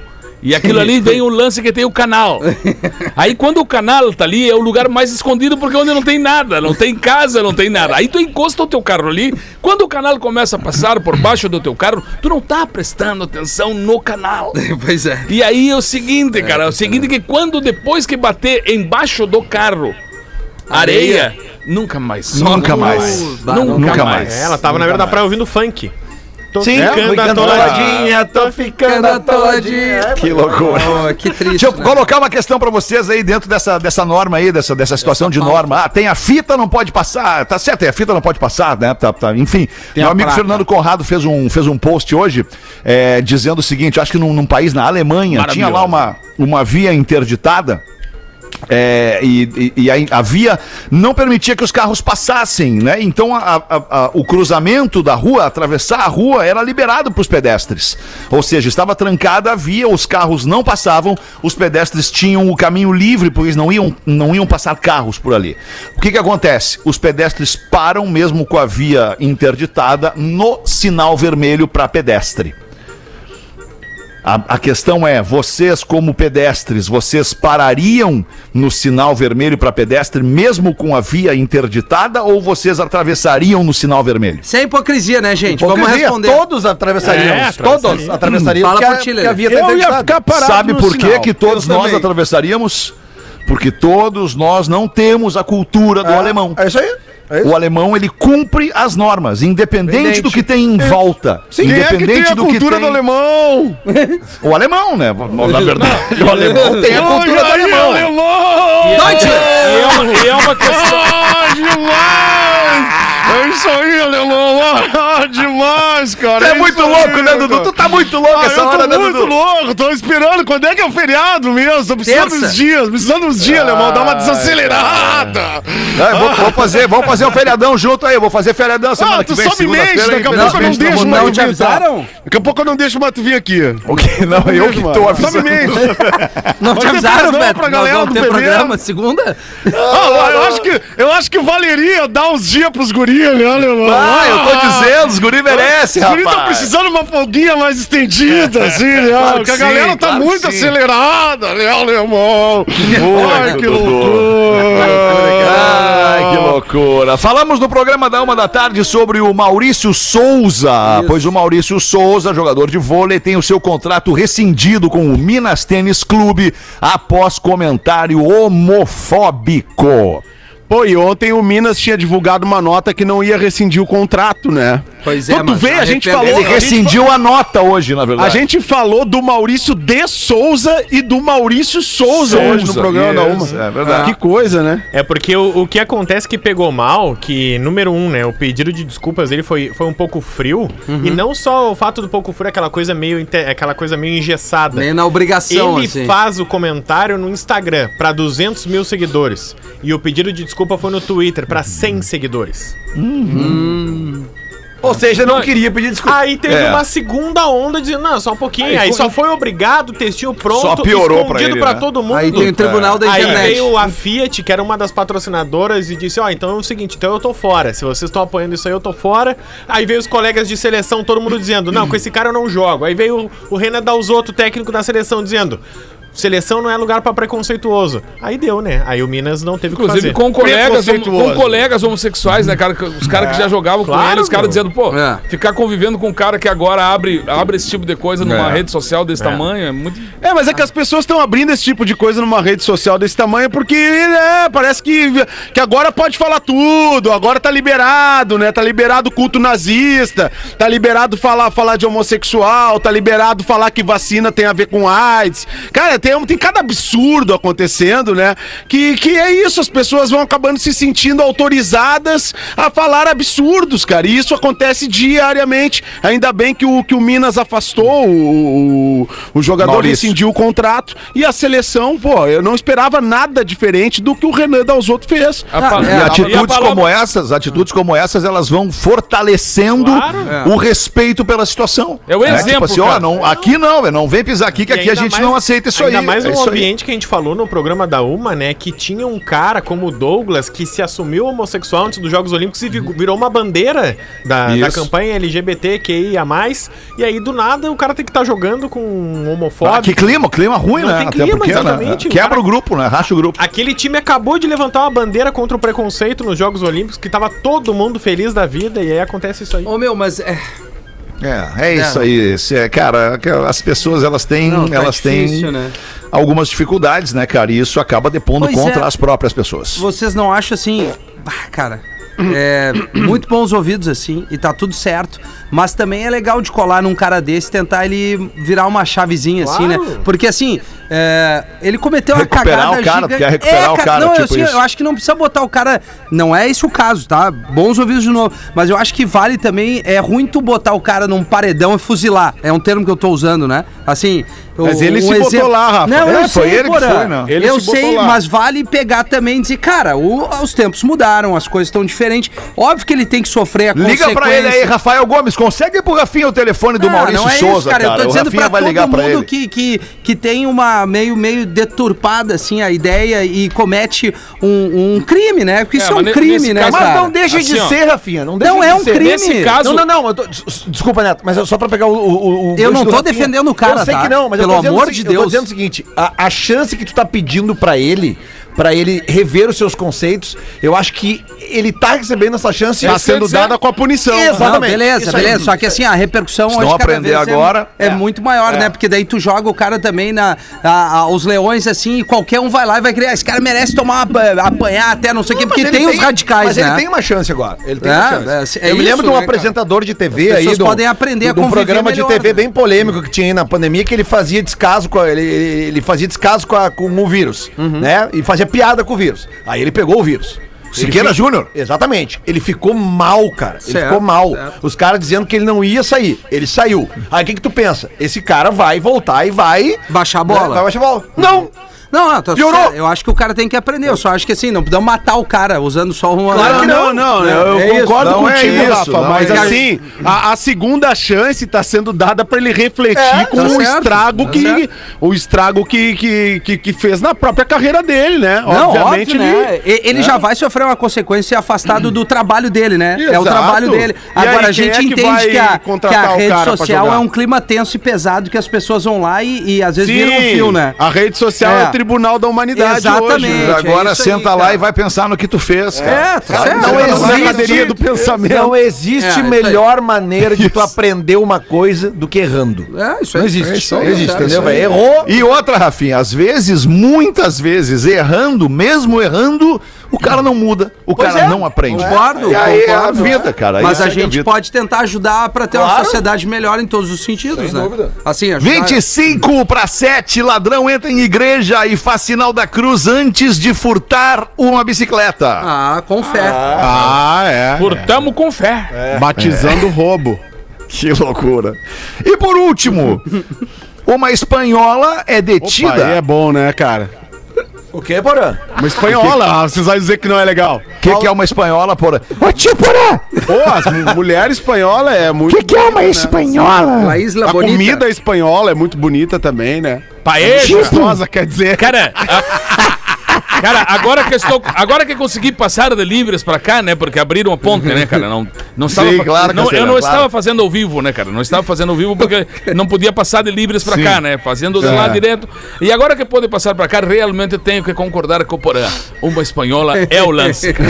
S3: E aquilo ali vem o lance que tem o canal. (laughs) Aí quando o canal tá ali, é o lugar mais escondido porque é onde não tem nada, não tem casa, não tem nada. Aí tu encosta o teu carro ali, quando o canal começa a passar por baixo do teu carro, tu não tá prestando atenção no canal. (laughs)
S5: Pois é.
S3: E aí é o seguinte, cara, é o seguinte que quando depois que bater embaixo do carro areia, nunca mais.
S2: Nunca mais.
S3: Nunca, mais.
S7: ela tava na beira da praia ouvindo funk. Tô
S6: Sim,
S7: ficando atoladinha.
S6: tô ficando atoladinha.
S2: Que loucura.
S5: Oh, que triste.
S2: Deixa eu
S5: né?
S2: colocar uma questão pra vocês aí dentro dessa, dessa norma aí, dessa, dessa situação de norma. Ah, tem a fita, não pode passar. Tá certo, é, a fita não pode passar, né? Tá, tá, enfim, meu
S4: a
S2: amigo
S4: placa.
S2: Fernando Conrado fez um, fez um post hoje é, dizendo o seguinte: acho que num, num país na Alemanha tinha lá uma, uma via interditada. É, e, e- a, via não permitia que os carros passassem, né? Então a- a- o cruzamento da rua, atravessar a rua, era liberado para os pedestres. Ou seja, estava trancada a via, os carros não passavam, os pedestres tinham o caminho livre, pois não iam, não iam passar carros por ali. O que, que acontece? Os pedestres param mesmo com a via interditada no sinal vermelho para pedestre. A, a questão é, vocês como pedestres, vocês parariam no sinal vermelho para pedestre mesmo com a via interditada ou vocês atravessariam no sinal vermelho?
S5: Isso é hipocrisia, né, gente? Vamos
S6: Hipocrisia,
S5: responder.
S6: Todos atravessariam.
S7: É,
S6: todos
S7: atravessaria.
S6: atravessariam.
S5: Fala
S6: porque
S5: por ti,
S6: a- via tá
S4: Eu ia ficar parado
S2: Sabe
S4: no
S2: por que
S4: sinal.
S2: que todos
S6: Eu
S2: nós
S6: também.
S2: atravessaríamos? Porque todos nós não temos a cultura do alemão.
S6: É isso aí. É.
S2: O alemão ele cumpre as normas, independente do que tem em volta.
S4: Quem é que tem
S2: independente
S4: a
S2: do que
S4: cultura
S2: tem.
S4: do alemão?
S2: O alemão, né? Na verdade, (laughs) o alemão tem a cultura do alemão.
S4: alemão!
S3: E é, uma, e é uma questão.
S4: Ah! É isso aí, alemão! Ah, demais, cara!
S2: Tu é
S4: isso
S2: muito
S4: aí,
S2: louco, né, Dudu?
S4: cara.
S2: Tu tá muito louco
S4: Ah,
S2: essa
S4: eu
S2: hora,
S4: tô
S2: né,
S4: muito
S2: Dudu?
S4: louco, tô esperando. Quando é que é o feriado mesmo? Tô precisando
S5: Terça.
S4: dos dias, precisando dos dias, alemão. Dá uma desacelerada.
S2: Não, eu vou, vou fazer, vamos fazer um feriadão junto aí. Eu vou fazer feriadão semana
S4: Ah,
S2: que
S4: tu
S2: vem,
S4: só me mente,
S2: segunda-feira,
S4: daqui a pouco eu não deixo mais
S5: não
S4: tu
S5: te
S4: vir, tá?
S5: avisaram?
S4: Daqui a pouco eu não deixo mais tu vir aqui.
S2: O quê? Não, eu que tô
S4: Só me
S2: avisando.
S4: mente. (laughs)
S5: Não te avisaram,
S4: pra
S5: Nós
S4: galera do
S5: programa segunda?
S4: Ah, eu, acho que, eu acho que valeria dar uns dias pros guris, né, alemão?
S2: Ah, eu tô dizendo, os guri merecem,
S4: Os guris
S2: rapaz.
S4: estão precisando de uma folguinha mais estendida, (laughs) assim, né?
S2: Claro
S4: Porque
S2: que
S4: a galera
S2: sim,
S4: tá
S2: claro
S4: muito
S2: sim.
S4: acelerada, né, alemão? Ai, que loucura!
S2: Ai, que loucura. Falamos no programa da uma da tarde sobre o Maurício Souza, pois o Maurício Souza, jogador de vôlei, tem o seu contrato rescindido com o Minas Tênis Clube após comentário homofóbico.
S4: Pô, e ontem o Minas tinha divulgado uma nota que não ia rescindir o contrato, né?
S5: Pois é,
S4: Então tu
S5: mas
S4: vê, a gente falou...
S2: Ele
S4: a
S2: rescindiu a nota hoje, na
S4: A
S2: verdade.
S4: gente falou do Maurício de Souza e do Maurício Souza,
S2: Souza,
S4: hoje no programa da Uma.
S2: é verdade.
S4: Que coisa, né?
S7: É porque o, o que acontece que pegou mal, que, número um, né, o pedido de desculpas dele foi, foi um pouco frio. E não só o fato do pouco frio, aquela coisa meio, aquela coisa meio engessada.
S5: Meio na obrigação,
S7: Ele
S5: assim.
S7: faz o comentário no Instagram pra 200 mil seguidores. E o pedido de desculpa foi no Twitter pra 100 seguidores.
S6: Ou seja, não queria pedir desculpa.
S7: Aí teve
S2: É.
S7: uma segunda onda dizendo, não, só um pouquinho. Aí, só foi obrigado, textinho pronto,
S2: Só piorou pra
S7: escondido
S2: ele,
S7: pra
S2: né?
S7: todo mundo.
S5: Aí tem o tribunal da
S7: Aí
S5: internet.
S7: veio a Fiat, que era uma das patrocinadoras, e disse: Ó, então é o seguinte, então eu tô fora. Se vocês estão apoiando isso aí, eu tô fora. Aí veio os colegas de seleção, todo mundo dizendo: Não, com esse cara eu não jogo. Aí veio o, o Renan Dalzotto, técnico da seleção, dizendo. Seleção não é lugar pra preconceituoso. Aí deu, né? Aí o Minas não teve
S3: Inclusive
S7: fazer.
S3: com colegas, com colegas homossexuais, né, cara? Os caras que já jogavam com
S7: Claro,
S3: ele, os caras dizendo, pô,
S5: É.
S3: ficar convivendo com um cara que agora abre, abre esse tipo de coisa numa rede social desse tamanho é muito.
S4: É, mas é que as pessoas estão abrindo esse tipo de coisa numa rede social desse tamanho porque, né, parece que, que agora pode falar tudo, agora tá liberado, né? Tá liberado o culto nazista, tá liberado falar, falar de homossexual, tá liberado falar que vacina tem a ver com AIDS. Cara, tem, tem cada absurdo acontecendo, né? Que, que é isso, as pessoas vão acabando se sentindo autorizadas a falar absurdos, cara. E isso acontece diariamente. Ainda bem que o, que o Minas afastou o, o, o jogador
S2: Maurício.
S4: rescindiu o contrato e a seleção, pô, eu não esperava nada diferente do que o Renan Dalzotto fez.
S3: A pa-
S5: é,
S2: E atitudes como essas, atitudes como essas, elas vão fortalecendo
S7: Claro.
S2: o respeito pela situação.
S3: É o
S2: Né?
S3: exemplo,
S2: Tipo assim, ó,
S3: cara.
S2: não, aqui não, não vem pisar aqui, que
S7: E
S2: aqui a gente
S7: mais-
S2: não aceita isso
S7: ainda mais
S2: é aí.
S7: ambiente que a gente falou no programa da UMA, né? Que tinha um cara como o Douglas que se assumiu homossexual antes dos Jogos Olímpicos e vi- virou uma bandeira da, da campanha LGBTQIA. E aí, do nada, o cara tem que estar jogando com um homofóbico.
S2: Ah, que clima, clima ruim,
S7: Não
S2: né?
S7: tem
S2: Até
S7: clima,
S2: porque, né?
S7: exatamente, o
S2: Quebra
S7: cara-
S2: o grupo, né? Racha o grupo.
S7: Aquele time acabou de levantar uma bandeira contra o preconceito nos Jogos Olímpicos, que tava todo mundo feliz da vida, e aí acontece isso aí.
S5: Ô, meu, mas é,
S2: É, é isso aí. É, cara, as pessoas elas têm,
S5: Não, tá
S2: elas
S5: difícil,
S2: têm
S5: né?
S2: algumas dificuldades, né, cara? E isso acaba depondo
S5: Pois
S2: contra
S5: é.
S2: as próprias pessoas.
S5: vocês não acham assim. Bah, cara, é, muito bons ouvidos assim, e tá tudo certo. Mas também é legal de colar num cara desse, tentar ele virar uma chavezinha, assim, né?
S7: Claro.
S5: Porque assim, é, ele cometeu uma
S2: Recuperar
S5: cagada
S2: o cara, tu quer recuperar o cara,
S5: não, eu,
S2: tipo
S5: assim,
S2: isso.
S5: eu acho que não precisa botar o cara. Não é esse o caso, tá? Bons ouvidos de novo. Mas eu acho que vale também. É ruim tu botar o cara num paredão e fuzilar. É um termo que eu tô usando, né? Assim.
S4: Mas
S5: o-
S4: ele se botou lá, Rafa.
S5: Não,
S2: É,
S5: eu
S2: foi
S5: sei,
S2: ele que
S5: Porã.
S2: foi, né?
S4: Ele
S5: eu
S4: se botou
S5: sei,
S4: lá.
S5: mas vale pegar também e dizer, cara, o- os tempos mudaram, as coisas estão diferentes. Óbvio que ele tem que sofrer a
S2: Liga pra ele aí, Rafael Gomes. Consegue pro Rafinha o telefone do
S5: Ah,
S2: Maurício
S5: não é
S2: Souza,
S5: isso, cara.
S2: cara.
S5: Eu tô dizendo pra
S2: vai
S5: todo
S2: ligar pra
S5: mundo
S2: ele.
S5: que, que, que tem uma meio, meio deturpada, assim, a ideia e comete um, um crime, né? Porque
S3: É,
S5: isso é um crime, né,
S3: caso-
S6: Mas não deixa de
S3: Assim, ó.
S6: ser, Rafinha. Não, deixa
S5: Não
S6: de
S5: é um
S6: ser.
S5: crime.
S3: Nesse caso-
S6: Não, não, não. tô- desculpa, Neto, mas é só pra pegar o. o, o
S5: Eu não tô defendendo o cara,
S6: Eu sei
S5: tá?
S6: que não, mas
S5: Pelo amor de
S6: segui- Eu tô
S5: Deus.
S6: dizendo o seguinte: a, a chance que tu tá pedindo pra ele, pra ele rever os seus conceitos, eu acho que ele tá recebendo essa chance.
S4: Tá sendo dada com a punição.
S6: Exato.
S5: Não,
S6: Exatamente.
S5: beleza,
S6: Isso aí.
S5: beleza. Só que assim, a repercussão
S2: Se não
S5: hoje cada
S2: aprender
S5: vez é-
S2: agora,
S5: é,
S2: é.
S5: muito maior, né? Porque daí tu joga o cara também na, a- a- os leões assim, e qualquer um vai lá e vai criar. Esse cara merece tomar apanhar até não sei o quê,
S6: Não,
S5: porque tem os radicais,
S6: Mas
S5: né?
S6: ele tem uma chance agora. Ele tem
S5: É,
S6: uma chance.
S5: é, é
S6: eu me
S5: isso,
S6: lembro de um
S5: né, cara?
S6: apresentador de TV
S5: As
S6: aí. do-
S5: podem aprender a
S6: de um programa
S5: melhor,
S6: de TV
S5: né?
S6: bem polêmico que tinha aí na pandemia, que ele fazia descaso com a- ele, ele, ele fazia descaso com, a- com o vírus,
S5: Uhum.
S6: né? E fazia piada com o vírus. Aí ele pegou o vírus. Ele
S2: Siqueira
S6: fi-
S2: Júnior.
S6: Exatamente. Ele ficou mal, cara. Ele
S5: Certo,
S6: ficou mal.
S5: certo.
S6: Os caras dizendo que ele não ia sair. Ele saiu. Aí o que, que tu pensa? Esse cara vai voltar e vai.
S5: Baixar a bola.
S6: Vai baixar a bola. Não!
S5: Não, não, tá
S6: Piorou.
S5: Eu acho que o cara tem que aprender. Eu só acho que assim, não podemos matar o cara usando só uma.
S6: Claro que
S4: não, não, eu
S5: É isso.
S4: concordo
S2: é
S4: contigo,
S2: isso,
S4: Rafa, mas
S2: é
S4: assim, a, a segunda chance tá sendo dada pra ele refletir
S6: É,
S4: com
S5: tá
S4: o estrago
S5: tá
S4: que o estrago que, que, que, que fez na própria carreira dele, né?
S5: Não,
S4: Obviamente
S5: óbvio, né? E- Ele já vai sofrer uma consequência afastado do trabalho dele, né? É o
S4: Exato.
S5: trabalho dele.
S4: E
S5: Agora,
S4: aí,
S5: a gente
S4: é que
S5: entende que a, que a
S4: o
S5: rede social é um clima tenso e pesado que as pessoas vão lá e, e às vezes viram um fio, né?
S4: a rede social é,
S5: É.
S4: tribunal da humanidade
S5: Exatamente.
S4: hoje. né?
S2: Agora
S5: é isso aí,
S2: senta lá
S5: cara.
S2: e vai pensar no que tu fez, cara.
S5: É, tá certo.
S6: não
S4: Não
S6: existe-
S4: do pensamento.
S6: Não existe
S5: É,
S6: melhor maneira de tu aprender uma coisa do que errando.
S5: É, isso aí.
S6: Não existe.
S5: É isso aí,
S6: não existe, entendeu?
S5: isso?
S6: Errou.
S2: E outra, Rafinha, às vezes, muitas vezes, errando, mesmo errando, o cara não muda, o
S6: Pois
S2: cara
S6: é.
S2: não aprende.
S5: Concordo,
S2: E aí
S5: concordo.
S2: é a vida, cara.
S5: Mas
S2: Isso
S5: a
S2: é
S5: gente
S2: vida.
S5: pode tentar ajudar pra ter uma
S6: Claro.
S5: sociedade melhor em todos os sentidos, né?
S6: dúvida.
S5: Assim, ajudar...
S2: 25 para 7, ladrão entra em igreja e faz sinal da cruz antes de furtar uma bicicleta.
S5: Ah, com fé.
S4: Ah, é.
S3: Furtamos com fé.
S4: Batizando o roubo.
S2: Que loucura. E por último, uma espanhola é
S4: Opa,
S2: detida.
S4: aí é bom, né, cara?
S6: O que, Porã?
S4: Uma espanhola, ah, vocês vão dizer que não é legal.
S2: O que, que é uma espanhola, porra? Ô tio, porra!
S4: Pô, as mu- mulheres espanholas é muito.
S2: O que, que é uma espanhola?
S5: La Isla
S4: A
S5: Bonita.
S4: comida espanhola é muito bonita também, né?
S3: Paeja.
S4: Gostosa, quer dizer.
S3: Cara, a- (laughs) Cara, agora que estou, agora que consegui passar de Libras pra cá, né? Porque abriram a ponte, né, cara? Não, não estava,
S2: Sim, claro,
S3: não, eu não
S2: claro.
S3: estava fazendo ao vivo, né, cara? Não estava fazendo ao vivo porque não podia passar de Libras pra cá, né? Fazendo de lá direto. E agora que pode passar pra cá, realmente tenho que concordar com o Porã. Uma espanhola é o lance. (laughs)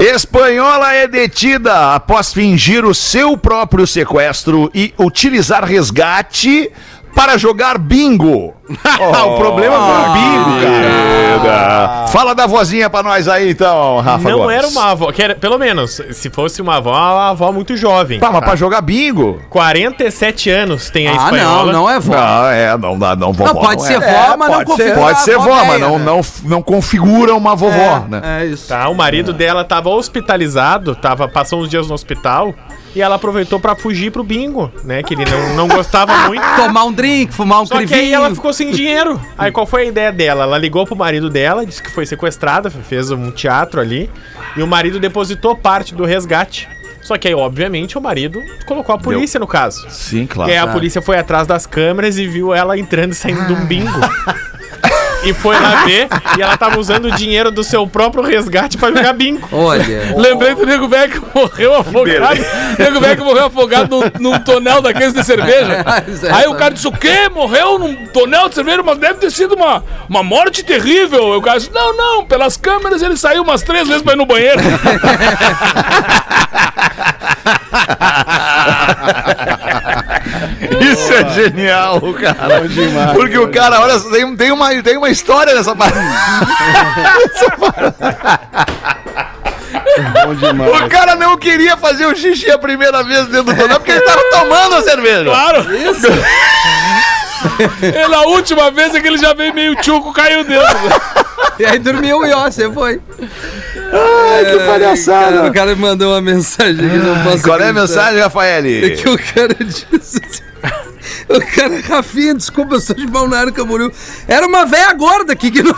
S2: Espanhola é detida após fingir o seu próprio sequestro e utilizar resgate para jogar bingo. (laughs)
S4: o problema foi o bingo, cara.
S2: Fala da vozinha pra nós aí, então, Rafa.
S7: Não
S2: Gomes.
S7: era uma avó, que era, pelo menos, se fosse uma avó, uma avó muito jovem.
S2: Pá, mas pra jogar bingo?
S7: 47 anos tem a
S5: Ah,
S7: espanhola.
S5: não, não é vó.
S2: Não, é, não dá, não, vovó.
S5: Não, pode
S2: não
S5: ser
S2: é.
S5: vó, mas não
S6: pode ser.
S5: configura.
S2: Pode ser vó, mas
S5: velha,
S2: não,
S5: né?
S2: não, não configura uma vovó, né?
S5: É isso.
S7: Tá, o marido dela tava hospitalizado, tava, passou uns dias no hospital, e ela aproveitou pra fugir pro bingo, né? Que ele não, não gostava muito. (laughs)
S5: Tomar um drink, fumar um
S7: Só que aí
S5: crivinho.
S7: ela ficou sem dinheiro. Aí qual foi a ideia dela? Ela ligou pro marido dela, disse que foi sequestrada, fez um teatro ali, e o marido depositou parte do resgate. Só que aí, obviamente, o marido colocou a polícia no caso.
S2: Sim, claro.
S7: E aí a polícia foi atrás das câmeras e viu ela entrando e saindo de um bingo. (laughs) E foi lá ver, e ela tava usando o dinheiro do seu próprio resgate pra jogar bingo.
S5: Olha.
S3: Lembrei do nego que morreu afogado. nego que morreu afogado num, num tonel daqueles de cerveja. (laughs) Aí o cara disse: o quê? Morreu num tonel de cerveja? Mas deve ter sido uma, uma morte terrível. O cara disse: não, não, pelas câmeras ele saiu umas três vezes pra ir no banheiro. (laughs) (laughs)
S2: Isso é genial, cara. Porque o cara, olha, tem, tem, uma, tem uma história nessa parte. (laughs) (laughs) O cara não queria fazer o xixi a primeira vez dentro do tonel porque ele tava tomando a cerveja.
S3: Claro. Isso. E na última vez é que ele já veio meio tchuco, caiu dentro.
S5: E aí dormiu e ó, você foi.
S2: Ai, que palhaçada.
S5: Cara, o cara me mandou uma mensagem que não posso
S2: Qual é a mensagem,
S5: É
S2: Rafael?
S5: que o cara disse assim, O cara, Rafinha, desculpa, eu sou de Balneário Camboriú. Era uma velha gorda aqui que não.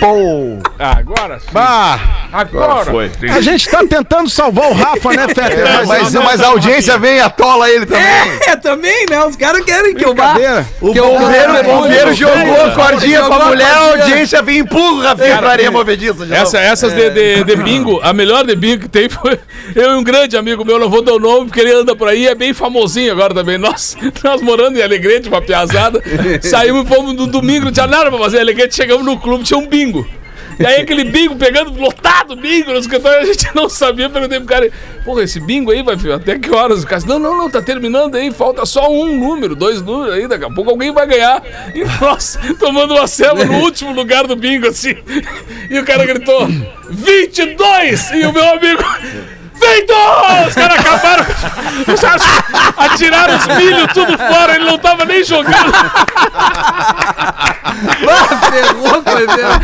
S2: Pô.
S3: Agora sim.
S4: Bah,
S3: Agora.
S2: Foi.
S4: a gente tá tentando salvar o Rafa, né, Fetter?
S2: É, mas, mas a audiência vem e atola ele também.
S5: É, também, né? Os caras querem que eu vá. O que eu
S6: Bombeiro, o bombeiro jogou a cordinha
S5: Jogou
S6: pra
S5: a
S6: mulher, a
S5: cordinha.
S6: audiência vem e empurra o Rafinha pra areia movediça. de novo.
S3: Essa, essas de, de, de bingo, a melhor de bingo que tem foi eu e um grande amigo meu, não vou dar o nome, porque ele anda por aí, é bem famosinho agora também. Nós, nós morando em Alegrete, uma piazada, (laughs) saímos e fomos no domingo, não tinha nada pra fazer em Alegrete, chegamos no clube, tinha um bingo. E aí aquele bingo pegando, lotado bingo no escritório, a gente não sabia, perguntei pro cara, porra, esse bingo aí vai até que horas? O cara não, não, não, tá terminando aí, falta só um número, dois números aí, daqui a pouco alguém vai ganhar. E nós tomando uma selva no último lugar do bingo, assim. E o cara gritou, 22! E o meu amigo... Feito! Os caras acabaram. Os caras atiraram os milho tudo fora, ele não tava nem jogando.
S5: Ferrou, foi mesmo.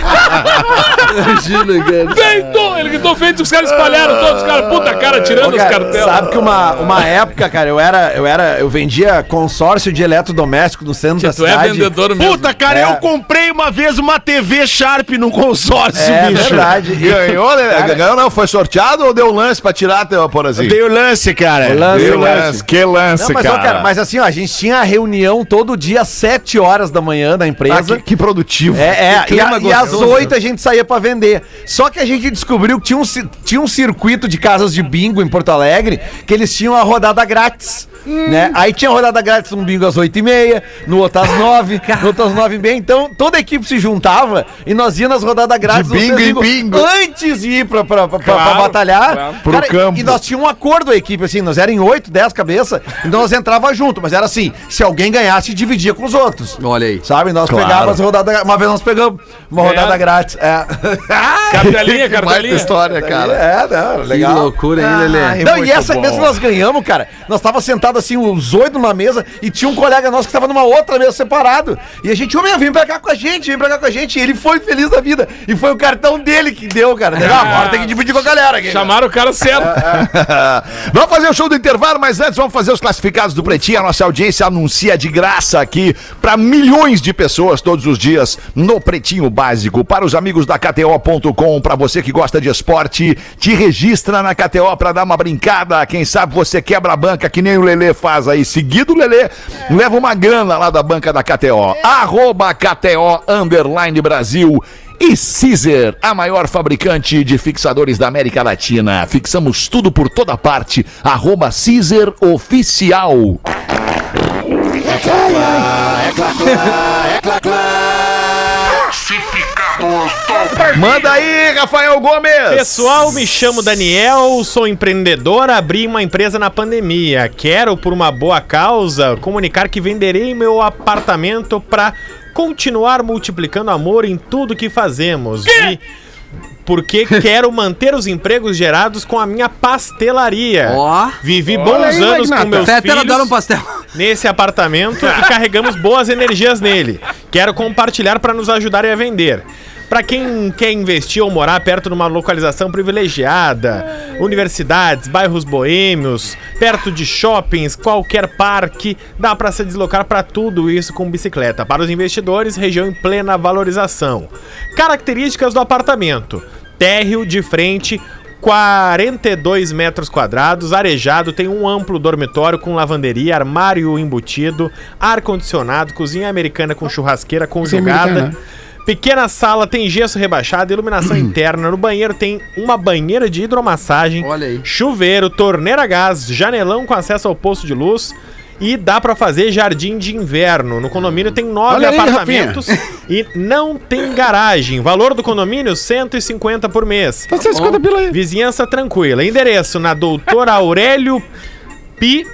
S5: Imagina, cara.
S3: Feito! Ele gritou feito, os caras espalharam todos, os caras, puta cara, tirando
S6: Ô,
S3: os
S6: cara,
S3: cartelas.
S6: Sabe que uma, uma época, cara, eu era, eu era, eu vendia consórcio de eletrodoméstico no centro da
S3: Tu é
S6: cidade.
S3: vendedor mesmo.
S4: Puta, cara,
S6: É.
S4: eu comprei uma vez uma TV Sharp num consórcio,
S6: É
S4: bicho.
S6: verdade. E-
S2: Ganhou, né? Ganhou não? Foi sorteado ou deu lance pra tirar teu porazinho?
S4: Dei o lance, cara.
S6: O lance,
S4: Dei
S6: o lance.
S2: Que lance,
S6: Não, mas, ó, cara, mas assim, ó, a gente tinha reunião todo dia às 7 horas da manhã na
S2: Ah,
S6: empresa.
S2: que, que produtivo.
S6: É, é,
S5: Que
S6: e, a- e às
S5: gostoso.
S6: 8 a gente saía pra vender. Só que a gente descobriu que tinha um, tinha um circuito de casas de bingo em Porto Alegre que eles tinham a rodada grátis. Né? Aí tinha rodada grátis um bingo às 8 e meia, no outro às 9, no outro às 9 e meia. Então toda a equipe se juntava e nós íamos nas rodadas grátis.
S2: De bingo em bingo.
S6: Antes de ir pra, pra, pra, pra
S3: Claro,
S6: batalhar.
S3: claro.
S2: Pro campo.
S6: E nós tínhamos um acordo a equipe, assim, nós éramos em 8, 10 cabeças, então nós entrava junto, mas era assim, se alguém ganhasse, dividia com os outros.
S5: Olha aí.
S6: Sabe? Nós
S2: Claro.
S6: pegávamos as rodadas. Uma vez nós pegamos uma
S3: É.
S6: rodada grátis. É. (laughs)
S3: Cartelinha,
S2: Baita
S3: cartelinha.
S2: história, cara.
S6: É, não,
S5: Que
S6: legal.
S5: loucura, hein, Lelê?
S6: Não, e essa vez que nós ganhamos, cara, nós tava sentado assim, os oito numa mesa, e tinha um colega nosso que tava numa outra mesa separado. E a gente, ô meu, vem pra cá com a gente, vem pra cá com a gente. E ele foi feliz da vida. E foi o cartão dele que deu, cara. Ah, agora tem que dividir com a galera aqui.
S3: Chamaram o cara certo. (laughs)
S2: vamos fazer o show do intervalo, mas antes vamos fazer os classificados do Pretinho. A nossa audiência anuncia de graça aqui para milhões de pessoas todos os dias no Pretinho Básico. Para os amigos da KTO.com. Pra você que gosta de esporte, te registra na KTO pra dar uma brincada. Quem sabe você quebra a banca que nem o Lelê faz aí. Seguido o Lelê, leva uma grana lá da banca da KTO. Arroba KTO Underline Brasil. E Caesar, a maior fabricante de fixadores da América Latina. Fixamos tudo por toda parte. Arroba Caesar Oficial. Manda aí, Rafael Gomes!
S7: Pessoal, me chamo Daniel, sou empreendedor, abri uma empresa na pandemia. Quero, por uma boa causa, comunicar que venderei meu apartamento para continuar multiplicando amor em tudo que fazemos. E porque quero manter os empregos gerados com a minha pastelaria.
S5: Ó.
S7: Vivi bons
S4: aí,
S7: anos com meus
S5: ela adora um
S7: filhos
S5: pastel. (laughs)
S7: nesse apartamento e carregamos boas energias nele. Quero compartilhar para nos ajudarem a vender. Para quem quer investir ou morar perto de uma localização privilegiada, universidades, bairros boêmios, perto de shoppings, qualquer parque, dá para se deslocar para tudo isso com bicicleta. Para os investidores, região em plena valorização. Características do apartamento: térreo de frente 42 metros quadrados, arejado, tem um amplo dormitório com lavanderia, armário embutido, ar-condicionado, cozinha americana com churrasqueira conjugada. Pequena sala, tem gesso rebaixado, iluminação (clears throat) interna. No banheiro tem uma banheira de hidromassagem,
S5: Olha aí.
S7: chuveiro, torneira a gás, janelão com acesso ao posto de luz. E dá pra fazer jardim de inverno. No condomínio tem nove
S4: Olha aí,
S7: apartamentos e não tem garagem. Valor do condomínio, 150 por mês.
S4: Tá 150 pila aí.
S7: Vizinhança tranquila. Endereço na Doutor Aurélio Pi,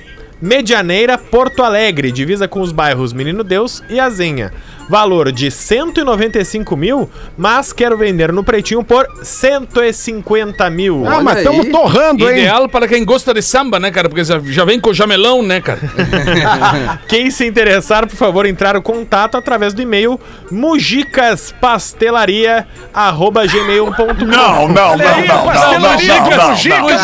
S7: Medianeira, Porto Alegre, divisa com os bairros Menino Deus e Azenha. Valor de 195 mil, mas quero vender no pretinho por 150 mil.
S4: Ah, mas
S5: aí.
S4: estamos torrando, hein?
S3: Ideal para quem gosta de samba, né, cara? Porque já, vem com jamelão, né, cara? (laughs)
S7: Quem se interessar, por favor, entrar em contato através do e-mail mujicaspastelaria.gmail.com
S2: Não, não, não, não, não, não, não, não, não,
S3: Pastelaria.
S2: não, não é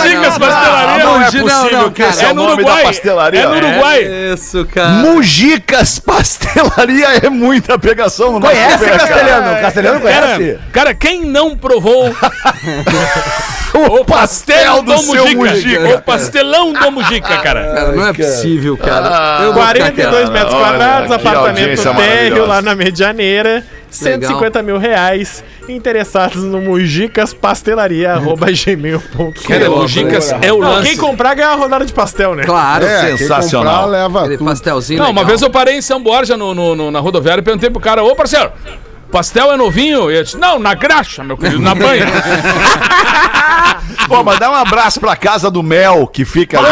S5: Não, não,
S2: possível
S5: não,
S2: que esse é
S3: É
S2: o
S3: no
S2: nome da
S3: Uruguai. É no Uruguai.
S5: Isso, cara.
S2: Mugicas Pastelaria é muita pegação no nosso
S6: Conhece,
S2: pé, cara.
S6: Castelhano? Castelhano
S3: Cara,
S6: conhece?
S3: cara, quem não provou (laughs)
S2: O pastel do
S3: do
S2: seu
S3: Mujica,
S2: Mujica.
S3: o pastelão do Mujica, cara.
S5: Cara, não é possível, cara. Ficar
S7: 42
S5: quieto.
S7: metros quadrados, apartamento térreo lá na Medianeira. 150 mil reais. Interessados no mujicas.pastelaria.gmail.com
S3: Cara, Mugicas é o
S7: Não,
S3: lance.
S7: quem comprar ganha uma rodada de pastel, né?
S5: Claro.
S4: É,
S2: Sensacional.
S4: comprar, leva
S5: Aquele
S4: tudo.
S5: pastelzinho
S3: Não, uma
S5: legal.
S3: vez eu parei em São Borja no, no- no- na rodoviária e perguntei pro cara, ô parceiro, pastel é novinho? E ele disse, não, na graxa, meu querido, na banha. (laughs)
S2: Pô, mas dá um abraço pra Casa do Mel, que fica ali.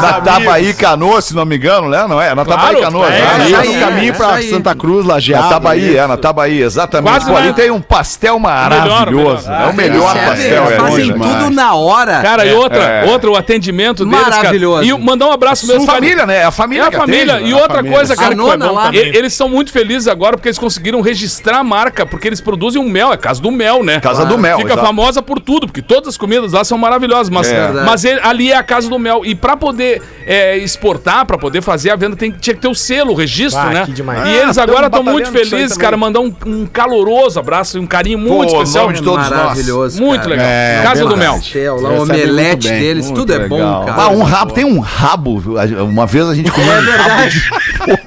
S2: Na Tabaí Canoa, se não me engano, né? Não é? Na Tabaí
S3: Claro,
S2: Canoa.
S3: é,
S2: né?
S5: Isso
S4: no
S5: aí,
S4: caminho
S5: é
S4: pra. Santa Cruz,
S2: Na
S4: Lajeado.
S2: Tabaí,
S4: né?
S2: é, na Tabaí, exatamente.
S3: Quase
S2: Pô, ali tem um pastel maravilhoso.
S3: Melhor,
S2: é o melhor
S5: Eles servem,
S2: pastel, é
S5: fazem
S2: né?
S5: tudo na hora.
S3: Cara, e outra,
S2: é.
S3: outra, o atendimento deles,
S5: Maravilhoso.
S3: cara. E o- mandar um abraço mesmo.
S2: Família, né? É a família
S3: É a família.
S2: atende,
S3: E
S2: né?
S3: outra
S4: família.
S3: coisa, cara, que foi
S5: nona
S3: bom
S5: lá.
S3: Eles são muito felizes agora porque eles conseguiram registrar a marca, porque eles produzem um mel, é casa do mel, né?
S2: Casa do Mel,
S3: Fica famosa por tudo, porque todas as comidas lá são maravilhosas, mas,
S2: É.
S3: mas ali é a casa do mel. E pra poder é, exportar, pra poder fazer a venda, tem, tinha que ter o selo, o registro,
S7: Ah,
S3: né?
S7: que demais.
S3: E eles
S4: Ah,
S3: agora
S4: tamo
S3: estão muito
S4: batalhando com isso aí
S3: felizes,
S4: também.
S3: cara, mandar um, um caloroso abraço e um carinho muito
S2: Pô,
S3: especial.
S2: nome de todos nós.
S5: Maravilhoso.
S3: Muito legal.
S4: É,
S3: casa do
S4: verdade.
S3: mel.
S5: Lá, o
S4: Recebe
S5: omelete
S4: bem,
S5: deles,
S2: muito
S5: tudo é bom, cara.
S2: Ah, um rabo, tem um rabo. Uma vez a gente comeu um rabo de,